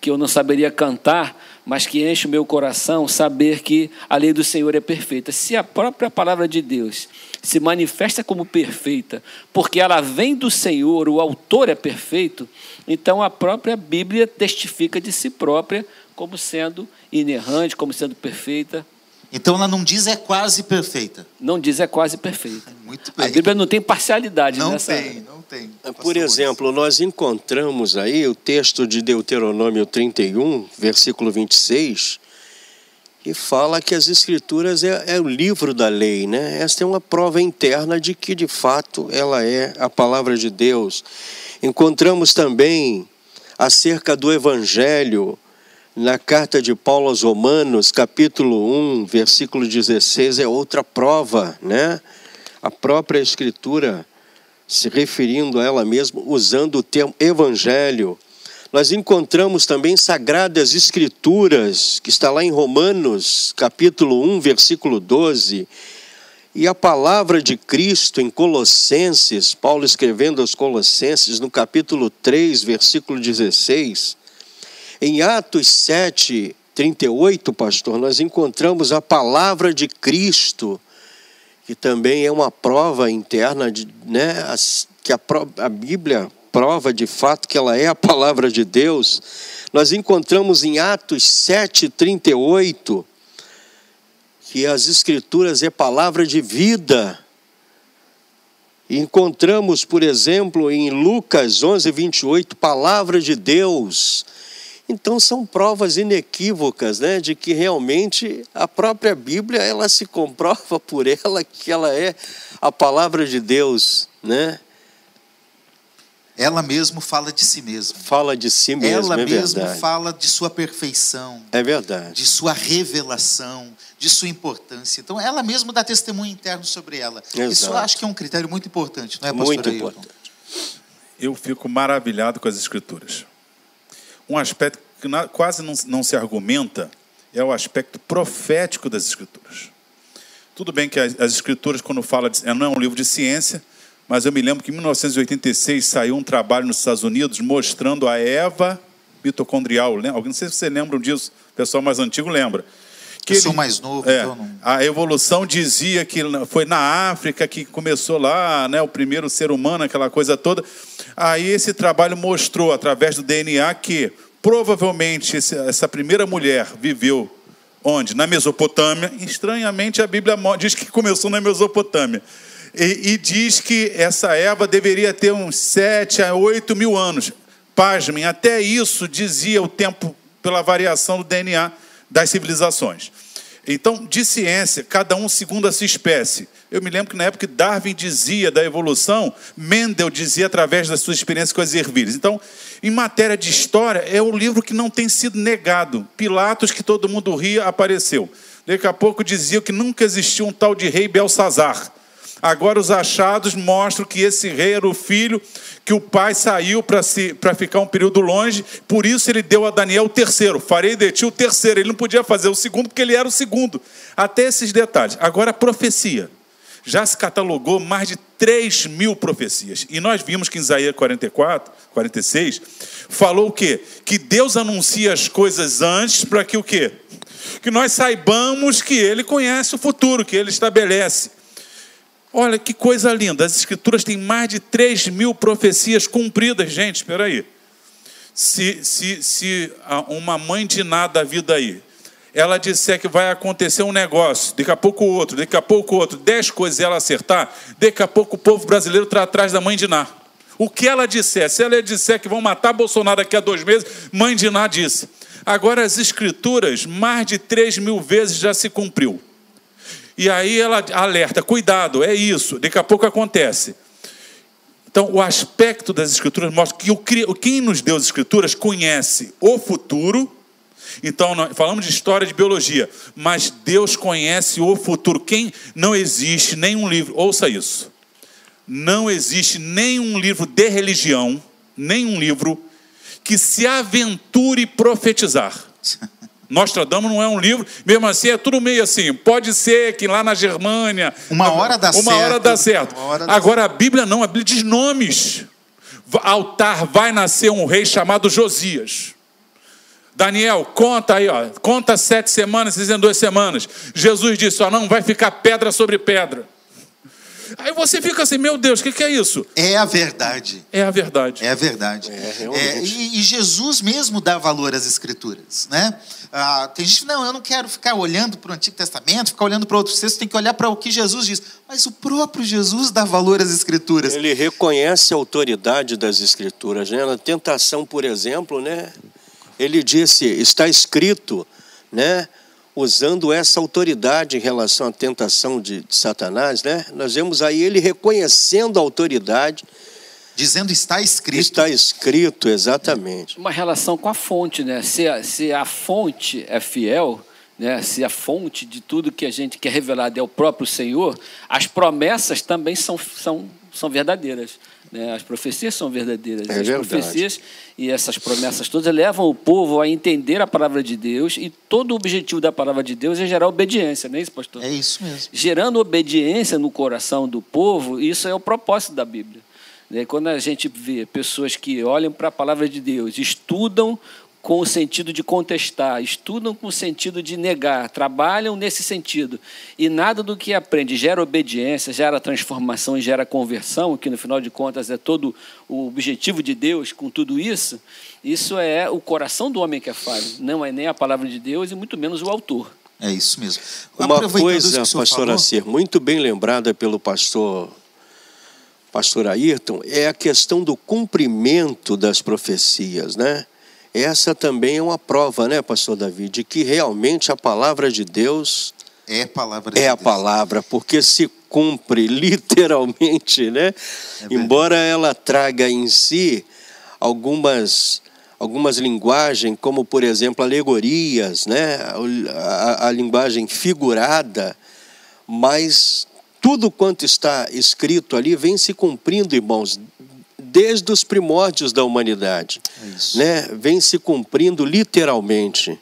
que eu não saberia cantar, mas que enche o meu coração saber que a lei do Senhor é perfeita. Se a própria palavra de Deus se manifesta como perfeita, porque ela vem do Senhor, o autor é perfeito, então a própria Bíblia testifica de si própria como sendo inerrante, como sendo perfeita. Então ela não diz é quase perfeita. Não diz é quase perfeita. Muito bem. A Bíblia não tem parcialidade não nessa. Não tem, não tem. Por exemplo, nós encontramos aí o texto de Deuteronômio 31, versículo 26, que fala que as Escrituras é, é, o livro da lei, né? Esta é uma prova interna de que, de fato, ela é a palavra de Deus. Encontramos também acerca do Evangelho na carta de Paulo aos Romanos, capítulo 1, versículo 16, é outra prova, né? A própria Escritura se referindo a ela mesma, usando o termo Evangelho nós encontramos também sagradas escrituras, que está lá em Romanos, capítulo 1, versículo 12, e a palavra de Cristo em Colossenses, Paulo escrevendo aos Colossenses, no capítulo 3, versículo 16. Em Atos 7, 38, pastor, nós encontramos a palavra de Cristo, que também é uma prova interna, de, né, que a, a Bíblia prova de fato que ela é a palavra de Deus, nós encontramos em Atos 7,38 que as Escrituras é palavra de vida. Encontramos, por exemplo, em Lucas 11, 28, palavra de Deus. Então são provas inequívocas, né, de que realmente a própria Bíblia ela se comprova por ela que ela é a palavra de Deus, né? Ela mesmo fala de si mesma. Fala de si mesma, Ela é mesmo verdade. fala de sua perfeição. É verdade. De sua revelação, de sua importância. Então, ela mesma dá testemunho interno sobre ela. Exato. Isso eu acho que é um critério muito importante, não é, pastor Muito Ailton? importante. Eu fico maravilhado com as escrituras. Um aspecto que quase não, não se argumenta é o aspecto profético das escrituras. Tudo bem que as, as escrituras, quando fala de, não é um livro de ciência, mas eu me lembro que em 1986 saiu um trabalho nos Estados Unidos mostrando a Eva mitocondrial. Alguém- Não sei se vocês lembram disso, o pessoal mais antigo lembra. Eu sou mais novo, é, então não- A evolução dizia que foi na África que começou lá, né, o primeiro ser humano, aquela coisa toda. Aí esse trabalho mostrou, através do DNA, que provavelmente essa primeira mulher viveu onde? Na Mesopotâmia. Estranhamente, a Bíblia diz que começou na Mesopotâmia. E, e diz que essa Eva deveria ter uns 7 a 8 mil anos. Pasmem, até isso dizia o tempo pela variação do DNA das civilizações. Então, de ciência, cada um segundo a sua espécie. Eu me lembro que na época Darwin dizia da evolução, Mendel dizia através da sua experiência com as ervilhas. Então, em matéria de história, é um livro que não tem sido negado. Pilatos, que todo mundo ria, apareceu. Daqui a pouco diziam que nunca existiu um tal de rei Belsazar. Agora os achados mostram que esse rei era o filho que o pai saiu para ficar um período longe, por isso ele deu a Daniel o terceiro. Farei de ti o terceiro. Ele não podia fazer o segundo porque ele era o segundo. Até esses detalhes. Agora a profecia. Já se catalogou mais de 3 mil profecias. E nós vimos que em Isaías 44, 46, falou o quê? Que Deus anuncia as coisas antes para que o quê? Que nós saibamos que Ele conhece o futuro, que Ele estabelece. Olha que coisa linda, as escrituras têm mais de 3 mil profecias cumpridas, gente, espera aí. Se, se, se uma mãe de nada da vida aí, ela disser que vai acontecer um negócio, daqui a pouco outro, daqui a pouco outro, dez coisas ela acertar, daqui a pouco o povo brasileiro está atrás da mãe de Ná. O que ela disser, se ela disser que vão matar Bolsonaro daqui a dois meses, mãe de Ná disse. Agora as escrituras, mais de três mil vezes já se cumpriu. E aí ela alerta: cuidado, é isso, daqui a pouco acontece. Então, o aspecto das Escrituras mostra que o, quem nos deu as Escrituras conhece o futuro. Então, falamos de história de biologia, mas Deus conhece o futuro. Quem não existe nenhum livro, ouça isso. Não existe nenhum livro de religião, nenhum livro que se aventure profetizar. Nostradamus não é um livro, mesmo assim é tudo meio assim. Pode ser que lá na Germânia. Uma hora dá uma certo. Hora dá certo. Hora dá Agora certo. a Bíblia não, a Bíblia diz nomes. Altar vai nascer um rei chamado Josias. Daniel, conta aí, ó, conta sete semanas, dizem duas semanas. Jesus disse: ó, não vai ficar pedra sobre pedra. Aí você fica assim, meu Deus, o que, que, é isso? É a verdade. É a verdade. É a verdade. É, é, e, e, Jesus mesmo dá valor às Escrituras, né? Ah, tem gente que não, eu não quero ficar olhando para o Antigo Testamento, ficar olhando para outros textos, tem que olhar para o que Jesus diz. Mas o próprio Jesus dá valor às Escrituras. Ele reconhece a autoridade das Escrituras, né? Na tentação, por exemplo, né? Ele disse, está escrito, né? Usando essa autoridade em relação à tentação de, de, Satanás, né? Nós vemos aí ele reconhecendo a autoridade. Dizendo está escrito. Está escrito, exatamente. Uma relação com a fonte, né? Se a, se a fonte é fiel, né? se a fonte de tudo que a gente quer revelar é o próprio Senhor, as promessas também são, são, são verdadeiras. Né? As profecias são verdadeiras. É as verdade. profecias e essas promessas todas levam o povo a entender a palavra de Deus e todo o objetivo da palavra de Deus é gerar obediência, não é isso, pastor? É isso mesmo. Gerando obediência no coração do povo, isso é o propósito da Bíblia. Né? Quando a gente vê pessoas que olham para a palavra de Deus, estudam com o sentido de contestar, estudam com o sentido de negar, trabalham nesse sentido. E nada do que aprende gera obediência, gera transformação e gera conversão, que no final de contas é todo o objetivo de Deus com tudo isso. Isso é o coração do homem que é falho, não é nem a palavra de Deus e muito menos o autor. É isso mesmo. Uma coisa, pastor Acir, muito bem lembrada pelo pastor pastor Ayrton, é a questão do cumprimento das profecias, né? Essa também é uma prova, né, pastor Davi, de que realmente a palavra de Deus é a palavra É Deus. a palavra, porque se cumpre literalmente, né? É Embora ela traga em si algumas algumas linguagens, como por exemplo alegorias, né? a, a, a linguagem figurada, mas tudo quanto está escrito ali vem se cumprindo, irmãos, desde os primórdios da humanidade. É né? Vem se cumprindo literalmente.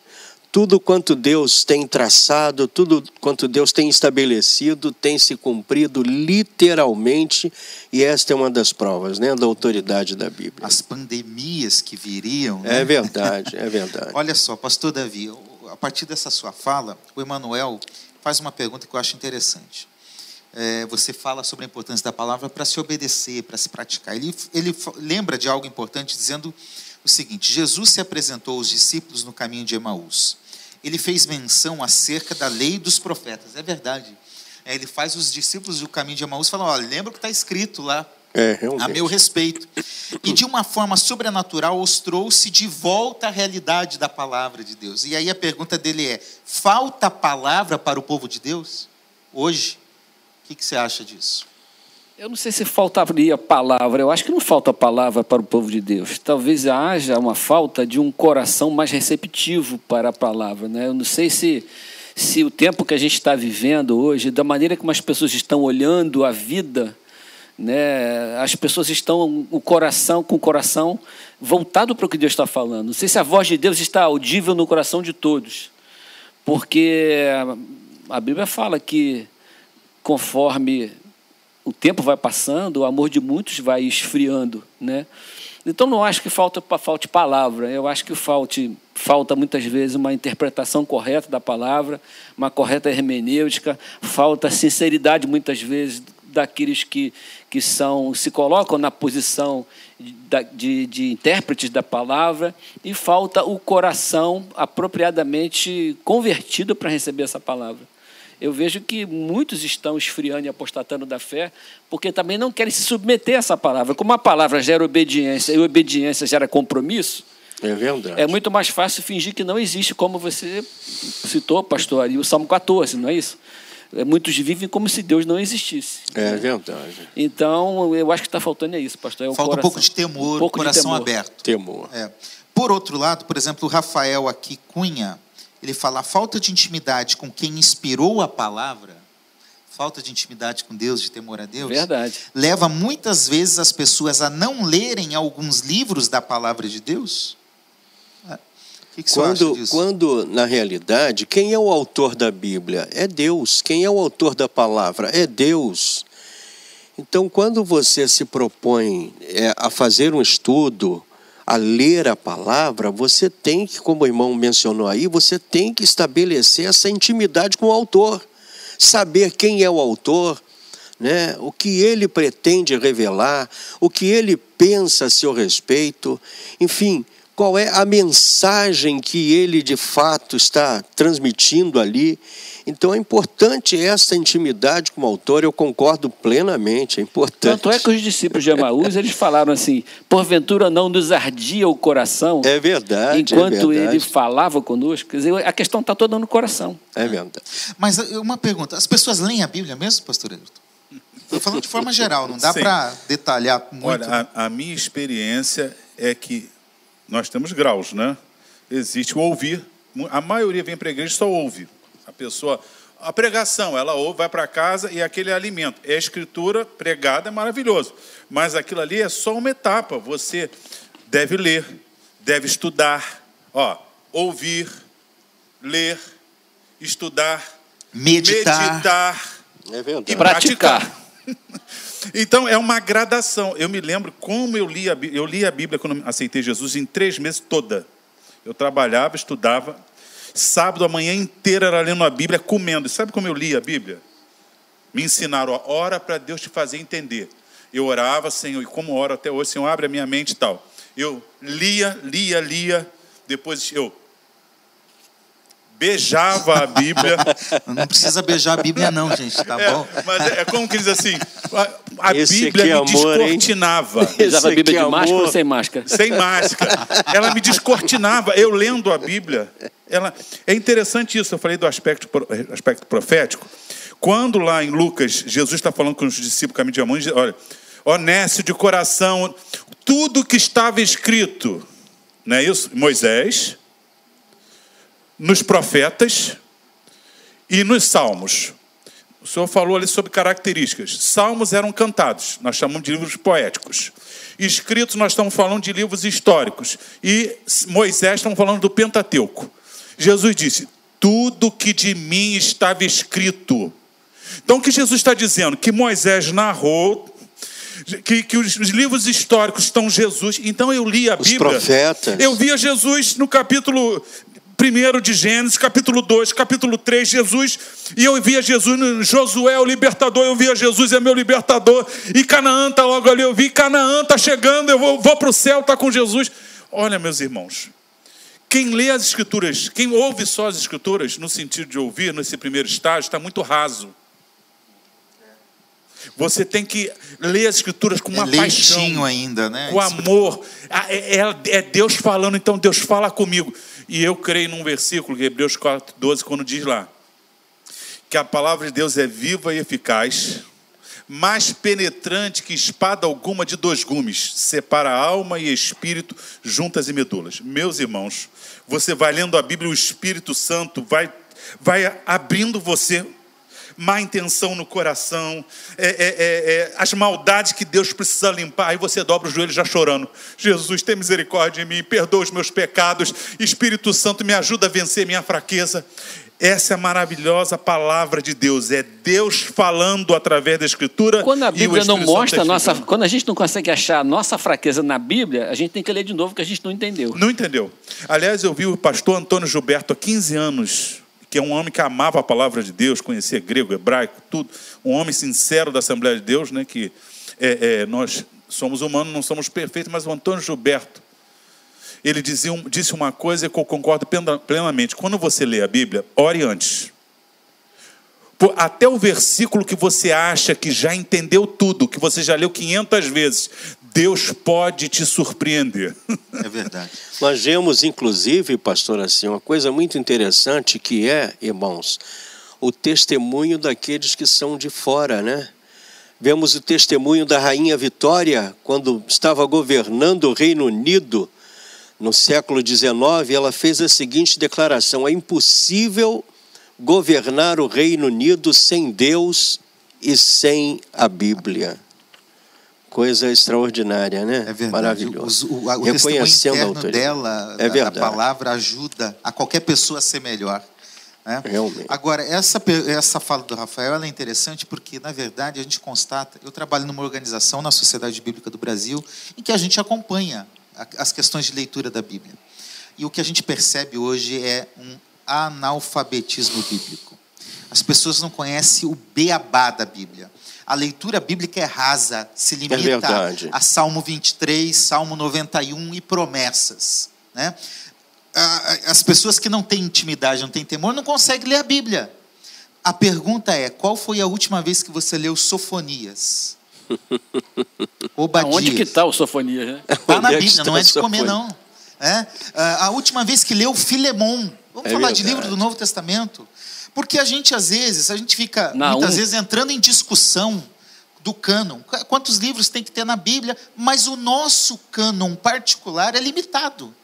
Tudo quanto Deus tem traçado, tudo quanto Deus tem estabelecido, tem se cumprido literalmente, e esta é uma das provas né, da autoridade da Bíblia. As pandemias que viriam. Né? É verdade, é verdade. Olha só, pastor Davi, a partir dessa sua fala, o Emanuel faz uma pergunta que eu acho interessante é, você fala sobre a importância da palavra para se obedecer, para se praticar. Ele, ele lembra de algo importante dizendo o seguinte: Jesus se apresentou aos discípulos no caminho de Emaús. Ele fez menção acerca da lei dos profetas. É verdade. É, ele faz os discípulos do caminho de Emaús falam: olha, lembra o que está escrito lá. É, a meu respeito. E de uma forma sobrenatural os trouxe de volta à realidade da palavra de Deus. E aí a pergunta dele é: falta palavra para o povo de Deus hoje? Que, que você acha disso? Eu não sei se faltaria palavra, eu acho que não falta palavra para o povo de Deus. Talvez haja uma falta de um coração mais receptivo para a palavra. Né? Eu não sei se, se o tempo que a gente está vivendo hoje, da maneira como as pessoas estão olhando a vida, né, as pessoas estão o coração com o coração voltado para o que Deus está falando. Não sei se a voz de Deus está audível no coração de todos, porque a Bíblia fala que conforme o tempo vai passando, o amor de muitos vai esfriando, né? Então não acho que falta falte palavra, eu acho que falte, falta muitas vezes uma interpretação correta da palavra, uma correta hermenêutica, falta sinceridade muitas vezes daqueles que, que são se colocam na posição de, de, de intérpretes da palavra. E falta o coração apropriadamente convertido para receber essa palavra eu vejo que muitos estão esfriando e apostatando da fé, porque também não querem se submeter a essa palavra. Como a palavra gera obediência e obediência gera compromisso, é verdade. É muito mais fácil fingir que não existe, como você citou, pastor, ali o Salmo 14, não é isso? É, muitos vivem como se Deus não existisse. É verdade. Então, eu acho que está faltando é isso, pastor. É Falta coração, um pouco de temor, um pouco coração de temor. aberto. Temor. É. Por outro lado, por exemplo, o Rafael aqui Cunha, ele fala a falta de intimidade com quem inspirou a palavra, falta de intimidade com Deus, de temor a Deus, Verdade. leva muitas vezes as pessoas a não lerem alguns livros da palavra de Deus. É. O que, que quando, quando, na realidade, quem é o autor da Bíblia? É Deus. Quem é o autor da palavra? É Deus. Então, quando você se propõe é, a fazer um estudo, a ler a palavra, você tem que, como o irmão mencionou aí, você tem que estabelecer essa intimidade com o autor, saber quem é o autor, né? o que ele pretende revelar, o que ele pensa a seu respeito, enfim, qual é a mensagem que ele de fato está transmitindo ali. Então é importante essa intimidade com o autor, eu concordo plenamente, é importante. Tanto é que os discípulos de Amaús, eles falaram assim, porventura não nos ardia o coração. É verdade, é Enquanto é verdade. ele falava conosco, quer dizer, a questão está toda no coração. É verdade. Mas uma pergunta, as pessoas leem a Bíblia mesmo, pastor Ailton? Estou falando de forma geral, não dá para detalhar muito. Olha, a, a minha experiência é que nós temos graus, né? Existe o ouvir. A maioria vem para a igreja e só ouve. A pessoa, a pregação, ela ouve, vai para casa e aquele é alimento. É a escritura pregada, é maravilhoso. Mas aquilo ali é só uma etapa. Você deve ler, deve estudar, ó, ouvir, ler, estudar, meditar, meditar é e praticar. praticar. Então é uma gradação. Eu me lembro como eu li a Bíblia. Eu li a Bíblia quando aceitei Jesus em três meses toda. Eu trabalhava, estudava. Sábado, a manhã inteira era lendo a Bíblia, comendo. Sabe como eu li a Bíblia? Me ensinaram, a ora para Deus te fazer entender. Eu orava, Senhor, e como oro até hoje, Senhor, abre a minha mente e tal. Eu lia, lia, lia. Depois eu beijava a Bíblia. Não precisa beijar a Bíblia, não, gente, tá é, bom? Mas é, é como que diz assim: a, a Bíblia me amor, descortinava. Beijava a Bíblia de amor. máscara ou sem máscara? Sem máscara. Ela me descortinava. Eu lendo a Bíblia. Ela, é interessante isso, eu falei do aspecto, aspecto profético. Quando lá em Lucas, Jesus está falando com os discípulos caminho de Amon, olha, honesto de coração, tudo que estava escrito, não é isso? Moisés, nos profetas e nos salmos. O senhor falou ali sobre características. Salmos eram cantados, nós chamamos de livros poéticos. Escritos, nós estamos falando de livros históricos. E Moisés, estamos falando do Pentateuco. Jesus disse: Tudo que de mim estava escrito. Então, o que Jesus está dizendo? Que Moisés narrou que, que os, os, livros históricos estão Jesus. Então eu li a os Bíblia. Profetas. Eu via Jesus no capítulo 1 de Gênesis, capítulo 2, capítulo 3, Jesus, e eu via Jesus Josué, o libertador, eu via Jesus é meu libertador, e Canaã está logo ali, eu vi Canaã está chegando, eu vou, vou para o céu, está com Jesus. Olha, meus irmãos, quem lê as escrituras, quem ouve só as escrituras, no sentido de ouvir, nesse primeiro estágio, está muito raso. Você tem que ler as escrituras com uma é paixão, ainda, né? com amor. Ah, é, é, é, Deus falando, então Deus fala comigo. E eu creio num versículo, Hebreus 4, 12, quando diz lá que a palavra de Deus é viva e eficaz, mais penetrante que espada alguma de dois gumes, separa alma e espírito, juntas e medulas. Meus irmãos, você vai lendo a Bíblia, o Espírito Santo vai vai abrindo você má intenção no coração, é, é, é, é, as maldades que Deus precisa limpar. Aí você dobra o joelho já chorando. Jesus, tem misericórdia em mim, perdoa os meus pecados. Espírito Santo, me ajuda a vencer minha fraqueza. Essa é a maravilhosa palavra de Deus. É Deus falando através da Escritura. Quando a Bíblia não mostra a nossa, quando a gente não consegue achar a nossa fraqueza na Bíblia, a gente tem que ler de novo que a gente não entendeu. Não entendeu. Aliás, eu vi o pastor Antônio Gilberto há 15 anos que é um homem que amava a palavra de Deus, conhecia grego, hebraico, tudo. Um homem sincero da Assembleia de Deus, né, que é, é, nós somos humanos, não somos perfeitos, mas o Antônio Gilberto, ele dizia, disse uma coisa que eu concordo plenamente. Quando você lê a Bíblia, ore antes. Até o versículo que você acha que já entendeu tudo, que você já leu 500 vezes, Deus pode te surpreender. É verdade. Nós vemos, inclusive, pastor, assim, uma coisa muito interessante que é, irmãos, o testemunho daqueles que são de fora, né? Vemos o testemunho da rainha Vitória, quando estava governando o Reino Unido no século XIX, ela fez a seguinte declaração: é impossível governar o Reino Unido sem Deus e sem a Bíblia coisa extraordinária, né? É verdade. Maravilhoso. O, o, o Reconhecendo testemunho interno dela, é da, da, palavra, ajuda a qualquer pessoa a ser melhor. Né? Realmente. Agora, essa, essa fala do Rafael é interessante porque, na verdade, a gente constata. Eu trabalho numa organização na Sociedade Bíblica do Brasil em que a gente acompanha as questões de leitura da Bíblia. E o que a gente percebe hoje é um analfabetismo bíblico. As pessoas não conhecem o beabá da Bíblia a leitura bíblica é rasa, se limita é a Salmo 23, Salmo 91 e promessas. Né? As pessoas que não têm intimidade, não têm temor, não conseguem ler a Bíblia. A pergunta é: qual foi a última vez que você leu Sofonias? Obadias? Onde que está o Sofonias? Né? Está na é Bíblia, não é de comer, não. É? A última vez que leu Filemon. Vamos é falar verdade. de livro do Novo Testamento. Porque a gente, às vezes, a gente fica na muitas um... vezes entrando em discussão do cânon. Quantos livros tem que ter na Bíblia? Mas o nosso cânon particular é limitado.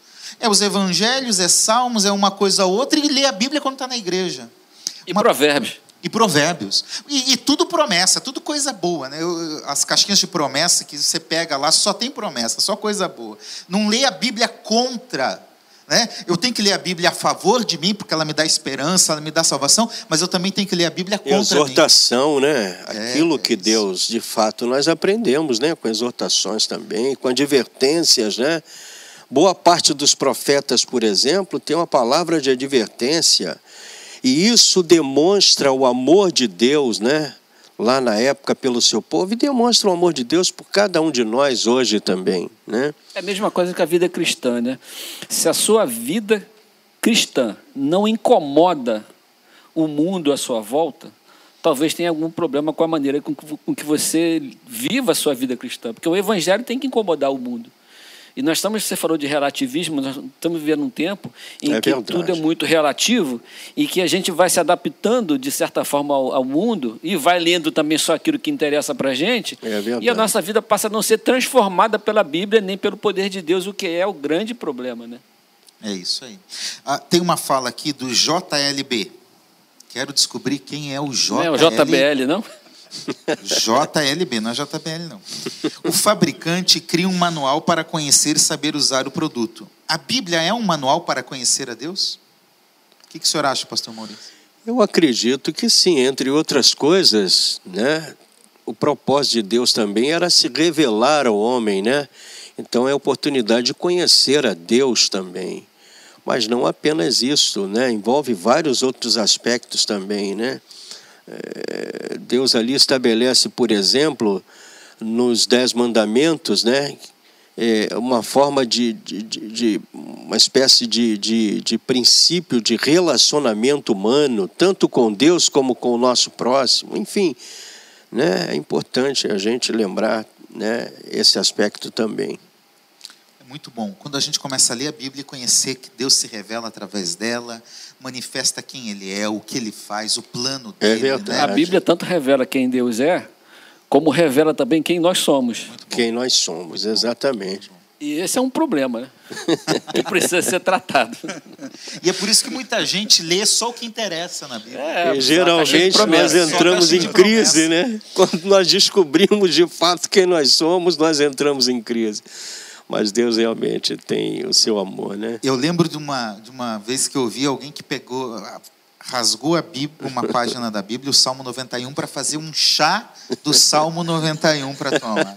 É os evangelhos, é salmos, é uma coisa ou outra, e lê a Bíblia quando está na igreja. E uma... provérbios. E provérbios. E, e, tudo promessa, tudo coisa boa. Né? Eu, as caixinhas de promessa que você pega lá, só tem promessa, só coisa boa. Não lê a Bíblia contra né? Eu tenho que ler a Bíblia a favor de mim, porque ela me dá esperança, ela me dá salvação, mas eu também tenho que ler a Bíblia contra exortação, mim. né? É, Aquilo é, que Deus, de fato, nós aprendemos, né? Com exortações também, com advertências, né? Boa parte dos profetas, por exemplo, tem uma palavra de advertência, e isso demonstra o amor de Deus, né? Lá na época pelo seu povo e demonstra o amor de Deus por cada um de nós hoje também, né? É a mesma coisa que a vida cristã, né? Se a sua vida cristã não incomoda o mundo à sua volta, talvez tenha algum problema com a maneira com que você viva a sua vida cristã, porque o evangelho tem que incomodar o mundo. E nós estamos, você falou de relativismo, nós estamos vivendo um tempo em é que verdade. tudo é muito relativo e que a gente vai se adaptando, de certa forma, ao, ao mundo e vai lendo também só aquilo que interessa para a gente. É e a nossa vida passa a não ser transformada pela Bíblia nem pelo poder de Deus, o que é o grande problema. Né? É isso aí. Ah, tem uma fala aqui do JLB. Quero descobrir quem é o JLB. Não é o JBL, não? JLB, não é JBL não. O fabricante cria um manual para conhecer e saber usar o produto. A Bíblia é um manual para conhecer a Deus? O que, que o senhor acha, pastor Maurício? Eu acredito que sim, entre outras coisas, né? O propósito de Deus também era se revelar ao homem, né? Então é a oportunidade de conhecer a Deus também. Mas não apenas isso, né? Envolve vários outros aspectos também, né? É, Deus ali estabelece, por exemplo, nos Dez Mandamentos, né, é uma forma de, de, de uma espécie de, de, de, princípio de relacionamento humano, tanto com Deus como com o nosso próximo. Enfim, né, é importante a gente lembrar né, esse aspecto também. Muito bom. Quando a gente começa a ler a Bíblia e conhecer que Deus se revela através dela, manifesta quem ele é, o que ele faz, o plano é dele. É né? A Bíblia tanto revela quem Deus é, como revela também quem nós somos. Quem nós somos, exatamente. E esse é um problema, né? que precisa ser tratado. E é por isso que muita gente lê só o que interessa na Bíblia. É, geralmente nós entramos em crise, né? Quando nós descobrimos de fato quem nós somos, nós entramos em crise. Mas Deus realmente tem o seu amor, né? Eu lembro de uma, de uma vez que eu vi alguém que pegou, rasgou a Bíblia, uma página da Bíblia, o Salmo 91, para fazer um chá do Salmo 91 para tomar.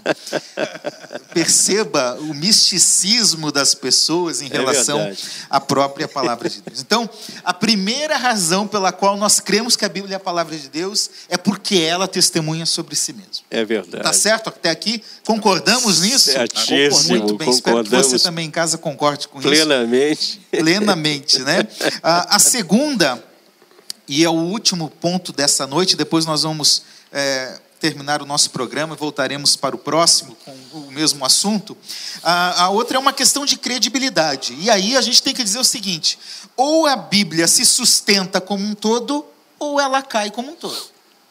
Perceba o misticismo das pessoas em é relação é à própria palavra de Deus. Então, a primeira razão pela qual nós cremos que a Bíblia é a palavra de Deus é porque ela testemunha sobre si mesmo. É verdade. Tá certo até aqui? Concordamos nisso? Certíssimo, Muito bem. Espero que você também em casa concorde com plenamente. isso. Plenamente. Plenamente, né? A segunda e é o último ponto dessa noite, depois nós vamos é, terminar o nosso programa e voltaremos para o próximo com o mesmo assunto. A, a outra é uma questão de credibilidade. E aí a gente tem que dizer o seguinte: ou a Bíblia se sustenta como um todo, ou ela cai como um todo.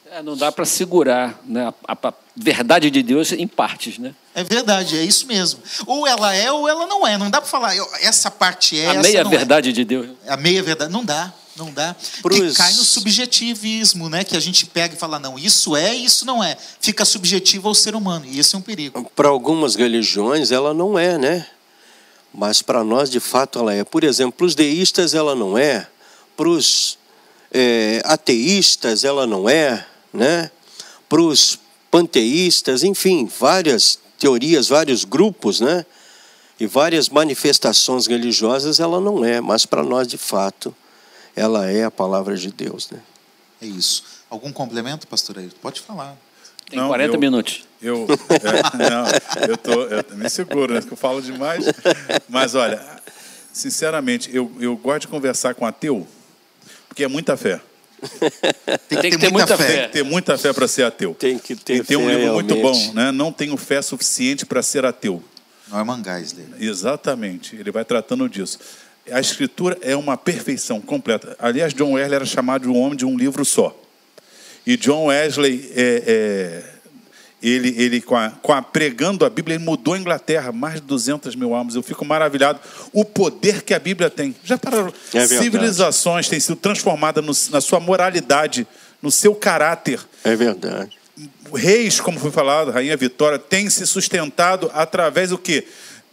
É, não dá para segurar né, a, a, verdade de Deus em partes, né? É verdade, é isso mesmo. Ou ela é ou ela não é. Não dá para falar essa parte é. A meia é. verdade é. de Deus. A meia verdade não dá. Não dá. Pros... Que cai no subjetivismo, né? Que a gente pega e fala, não, isso é e isso não é. Fica subjetivo ao ser humano. E esse é um perigo. Para algumas religiões, ela não é, né? Mas para nós, de fato, ela é. Por exemplo, para os deístas, ela não é. Para os é, ateístas, ela não é, né? Para os panteístas, enfim, várias teorias, vários grupos, né? E várias manifestações religiosas, ela não é. Mas para nós, de fato, ela é a palavra de Deus. Né? É isso. Algum complemento, pastor Ayrton? Pode falar. Tem não, 40 eu, minutos. Eu, é, não, eu, tô, eu me seguro, né, que eu falo demais. Mas olha, sinceramente, eu, eu gosto de conversar com ateu, porque é muita fé. Tem que, Tem que ter, ter, muita fé. fé. Tem que ter muita fé para ser ateu. Tem que ter. E tem um livro realmente. muito bom, né? Não tenho fé suficiente para ser ateu. Norman Geisler. Exatamente. Ele vai tratando disso a escritura é uma perfeição completa. Aliás, John Wesley era chamado de um homem de um livro só. E John Wesley, é, é, ele, ele com, a, com a pregando a Bíblia, ele mudou a Inglaterra, mais de 200 mil almas. Eu fico maravilhado o poder que a Bíblia tem. Já para é civilizações têm sido transformadas na sua moralidade, no seu caráter. É verdade. Reis, como foi falado, Rainha Vitória, têm se sustentado através do que?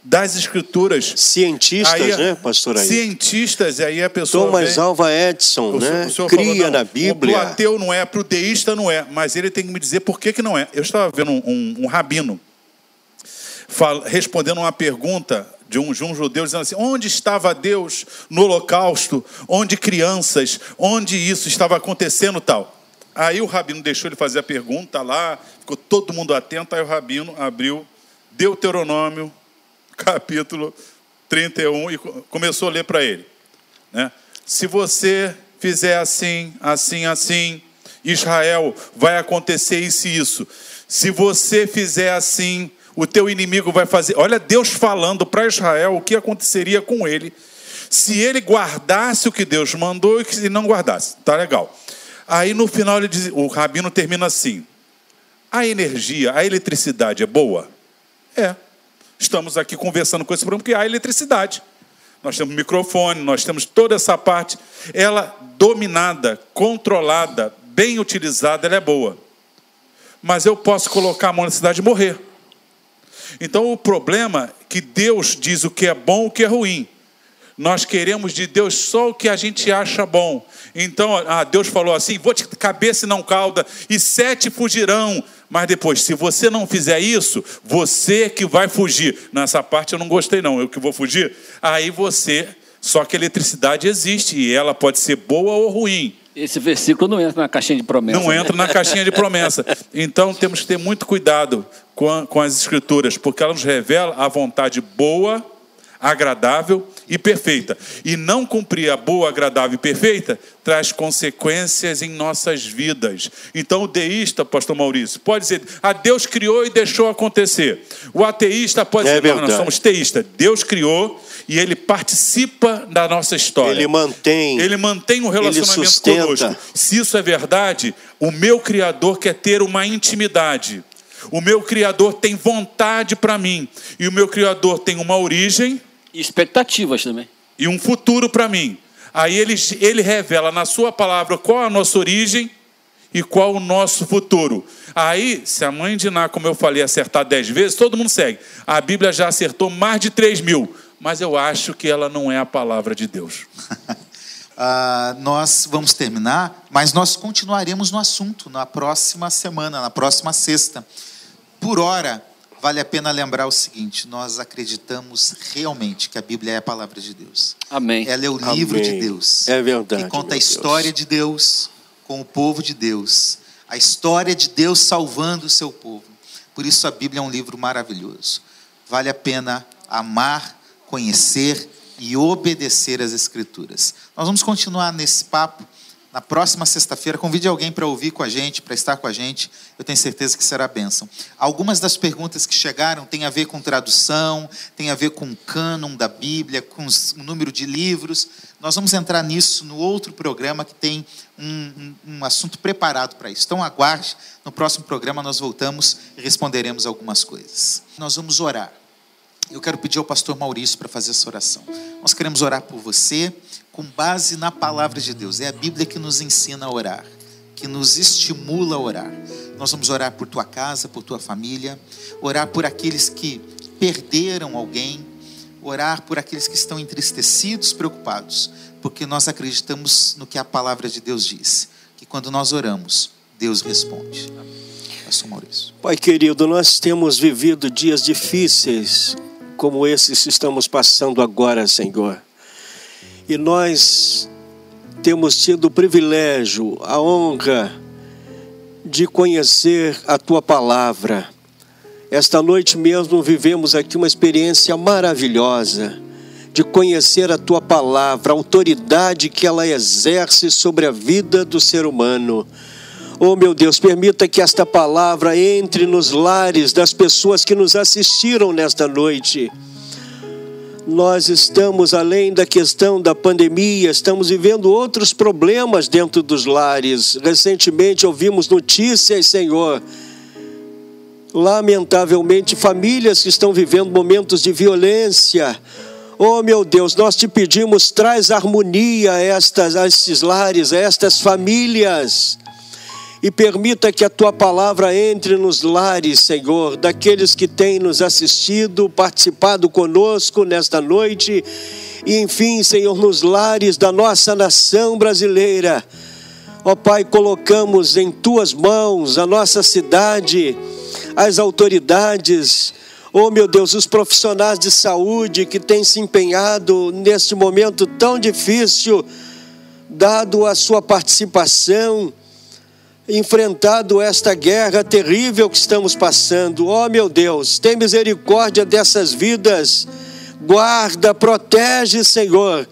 Das escrituras. Cientistas, aí, né, pastor? Aí? Cientistas, e aí a pessoa. Thomas vem, Alva Edison, o né? Senhor, Cria falou, na Bíblia. O ateu não é, para o deísta não é, mas ele tem que me dizer por que, que não é. Eu estava vendo um, um, um rabino fala, respondendo uma pergunta de um, de um judeu, dizendo assim: onde estava Deus no holocausto? Onde crianças? Onde isso estava acontecendo tal? Aí o rabino deixou ele fazer a pergunta lá, ficou todo mundo atento, aí o rabino abriu Deuteronômio capítulo 31 e começou a ler para ele. Né? Se você fizer assim, assim, assim, Israel, vai acontecer isso e isso. Se você fizer assim, o teu inimigo vai fazer. Olha Deus falando para Israel o que aconteceria com ele se ele guardasse o que Deus mandou e se não guardasse. Tá legal. Aí no final ele diz, o rabino termina assim: a energia, a eletricidade é boa? É. Estamos aqui conversando com esse problema porque há eletricidade. Nós temos microfone, nós temos toda essa parte. Ela dominada, controlada, bem utilizada, ela é boa. Mas eu posso colocar a mão na cidade e morrer. Então o problema é que Deus diz o que é bom e o que é ruim. Nós queremos de Deus só o que a gente acha bom. Então, ah, Deus falou assim: vou te cabeça e não cauda, e sete fugirão. Mas depois, se você não fizer isso, você que vai fugir. Nessa parte eu não gostei, não, eu que vou fugir. Aí você. Só que a eletricidade existe e ela pode ser boa ou ruim. Esse versículo não entra na caixinha de promessa. Não né? entra na caixinha de promessa. Então temos que ter muito cuidado com, com as escrituras, porque ela nos revela a vontade boa agradável e perfeita. E não cumprir a boa, agradável e perfeita traz consequências em nossas vidas. Então, o deísta, pastor Maurício, pode dizer: a ah, Deus criou e deixou acontecer. O ateísta pode é dizer: não, nós somos teístas. Deus criou e ele participa da nossa história. Ele mantém. Ele mantém um relacionamento conosco. Se isso é verdade, o meu Criador quer ter uma intimidade. O meu Criador tem vontade para mim. E o meu Criador tem uma origem. E expectativas também. E um futuro para mim. Aí ele, ele revela na sua palavra qual a nossa origem e qual o nosso futuro. Aí, se a mãe de Ná, como eu falei, acertar dez vezes, todo mundo segue. A Bíblia já acertou mais de três mil, mas eu acho que ela não é a palavra de Deus. uh, nós vamos terminar, mas nós continuaremos no assunto na próxima semana, na próxima sexta. Por hora, vale a pena lembrar o seguinte: nós acreditamos realmente que a Bíblia é a palavra de Deus. Amém. Ela é o livro Amém. de Deus. É verdade. Que conta a história Deus. de Deus com o povo de Deus, a história de Deus salvando o seu povo. Por isso a Bíblia é um livro maravilhoso. Vale a pena amar, conhecer e obedecer às Escrituras. Nós vamos continuar nesse papo na próxima sexta-feira. Convide alguém para ouvir com a gente, para estar com a gente. Eu tenho certeza que será bênção. Algumas das perguntas que chegaram têm a ver com tradução, têm a ver com o cânon da Bíblia, com o número de livros. Nós vamos entrar nisso no outro programa que tem um, um, um assunto preparado para isso. Então aguarde, no próximo programa nós voltamos e responderemos algumas coisas. Nós vamos orar. Eu quero pedir ao pastor Maurício para fazer essa oração. Nós queremos orar por você com base na palavra de Deus. É a Bíblia que nos ensina a orar, que nos estimula a orar. Nós vamos orar por tua casa, por tua família, orar por aqueles que perderam alguém, orar por aqueles que estão entristecidos, preocupados, porque nós acreditamos no que a palavra de Deus diz, que quando nós oramos, Deus responde. Pastor Maurício. Pai querido, nós temos vivido dias difíceis como esses que estamos passando agora, Senhor. E nós temos tido o privilégio, a honra de conhecer a tua palavra. Esta noite mesmo vivemos aqui uma experiência maravilhosa de conhecer a tua palavra, a autoridade que ela exerce sobre a vida do ser humano. Oh meu Deus, permita que esta palavra entre nos lares das pessoas que nos assistiram nesta noite nós estamos além da questão da pandemia, estamos vivendo outros problemas dentro dos lares. Recentemente ouvimos notícias, Senhor, lamentavelmente, famílias que estão vivendo momentos de violência. Oh meu Deus, nós te pedimos, traz harmonia a, estas, a estes lares, a estas famílias e permita que a tua palavra entre nos lares, Senhor, daqueles que têm nos assistido, participado conosco nesta noite, e enfim, Senhor, nos lares da nossa nação brasileira. Ó Pai, colocamos em tuas mãos a nossa cidade, as autoridades, Oh meu Deus, os profissionais de saúde que têm se empenhado neste momento tão difícil, dado a sua participação, enfrentado esta guerra terrível que estamos passando. Oh, meu Deus, tem misericórdia dessas vidas. Guarda, protege, Senhor.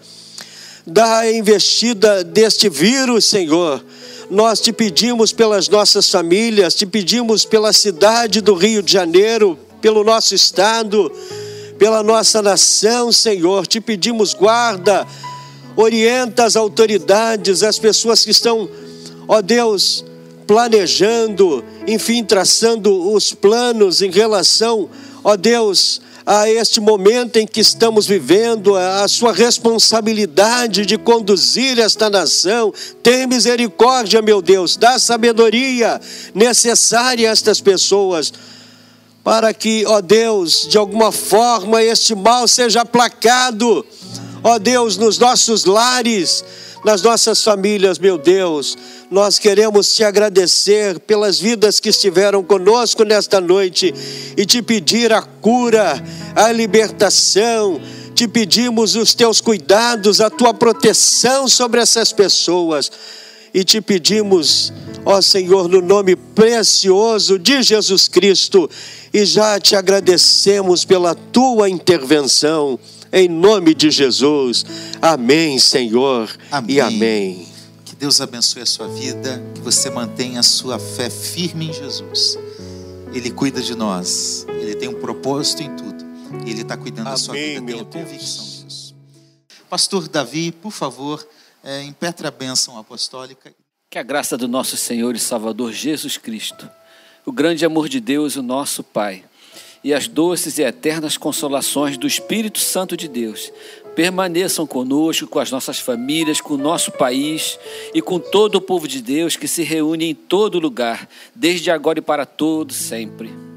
Dá a investida deste vírus, Senhor. Nós te pedimos pelas nossas famílias, te pedimos pela cidade do Rio de Janeiro, pelo nosso estado, pela nossa nação, Senhor. Te pedimos guarda, orienta as autoridades, as pessoas que estão, ó Deus, planejando, enfim, traçando os planos em relação, ó Deus, a este momento em que estamos vivendo, a sua responsabilidade de conduzir esta nação. Tem misericórdia, meu Deus, dá sabedoria necessária a estas pessoas, para que, ó Deus, de alguma forma este mal seja aplacado, ó Deus, nos nossos lares, nas nossas famílias, meu Deus nós queremos te agradecer pelas vidas que estiveram conosco nesta noite e te pedir a cura, a libertação. Te pedimos os teus cuidados, a tua proteção sobre essas pessoas. E te pedimos, ó Senhor, no nome precioso de Jesus Cristo, e já te agradecemos pela tua intervenção, em nome de Jesus. Amém, Senhor, amém. e amém. Que Deus abençoe a sua vida, que você mantenha a sua fé firme em Jesus. Ele cuida de nós, Ele tem um propósito em tudo, e Ele está cuidando Amém, da sua vida, tenha convicção disso. Pastor Davi, por favor, é, impetra a bênção apostólica. Que a graça do nosso Senhor e Salvador Jesus Cristo, o grande amor de Deus, o nosso Pai, e as doces e eternas consolações do Espírito Santo de Deus permaneçam conosco, com as nossas famílias, com o nosso país e com todo o povo de Deus que se reúne em todo lugar, desde agora e para todo sempre.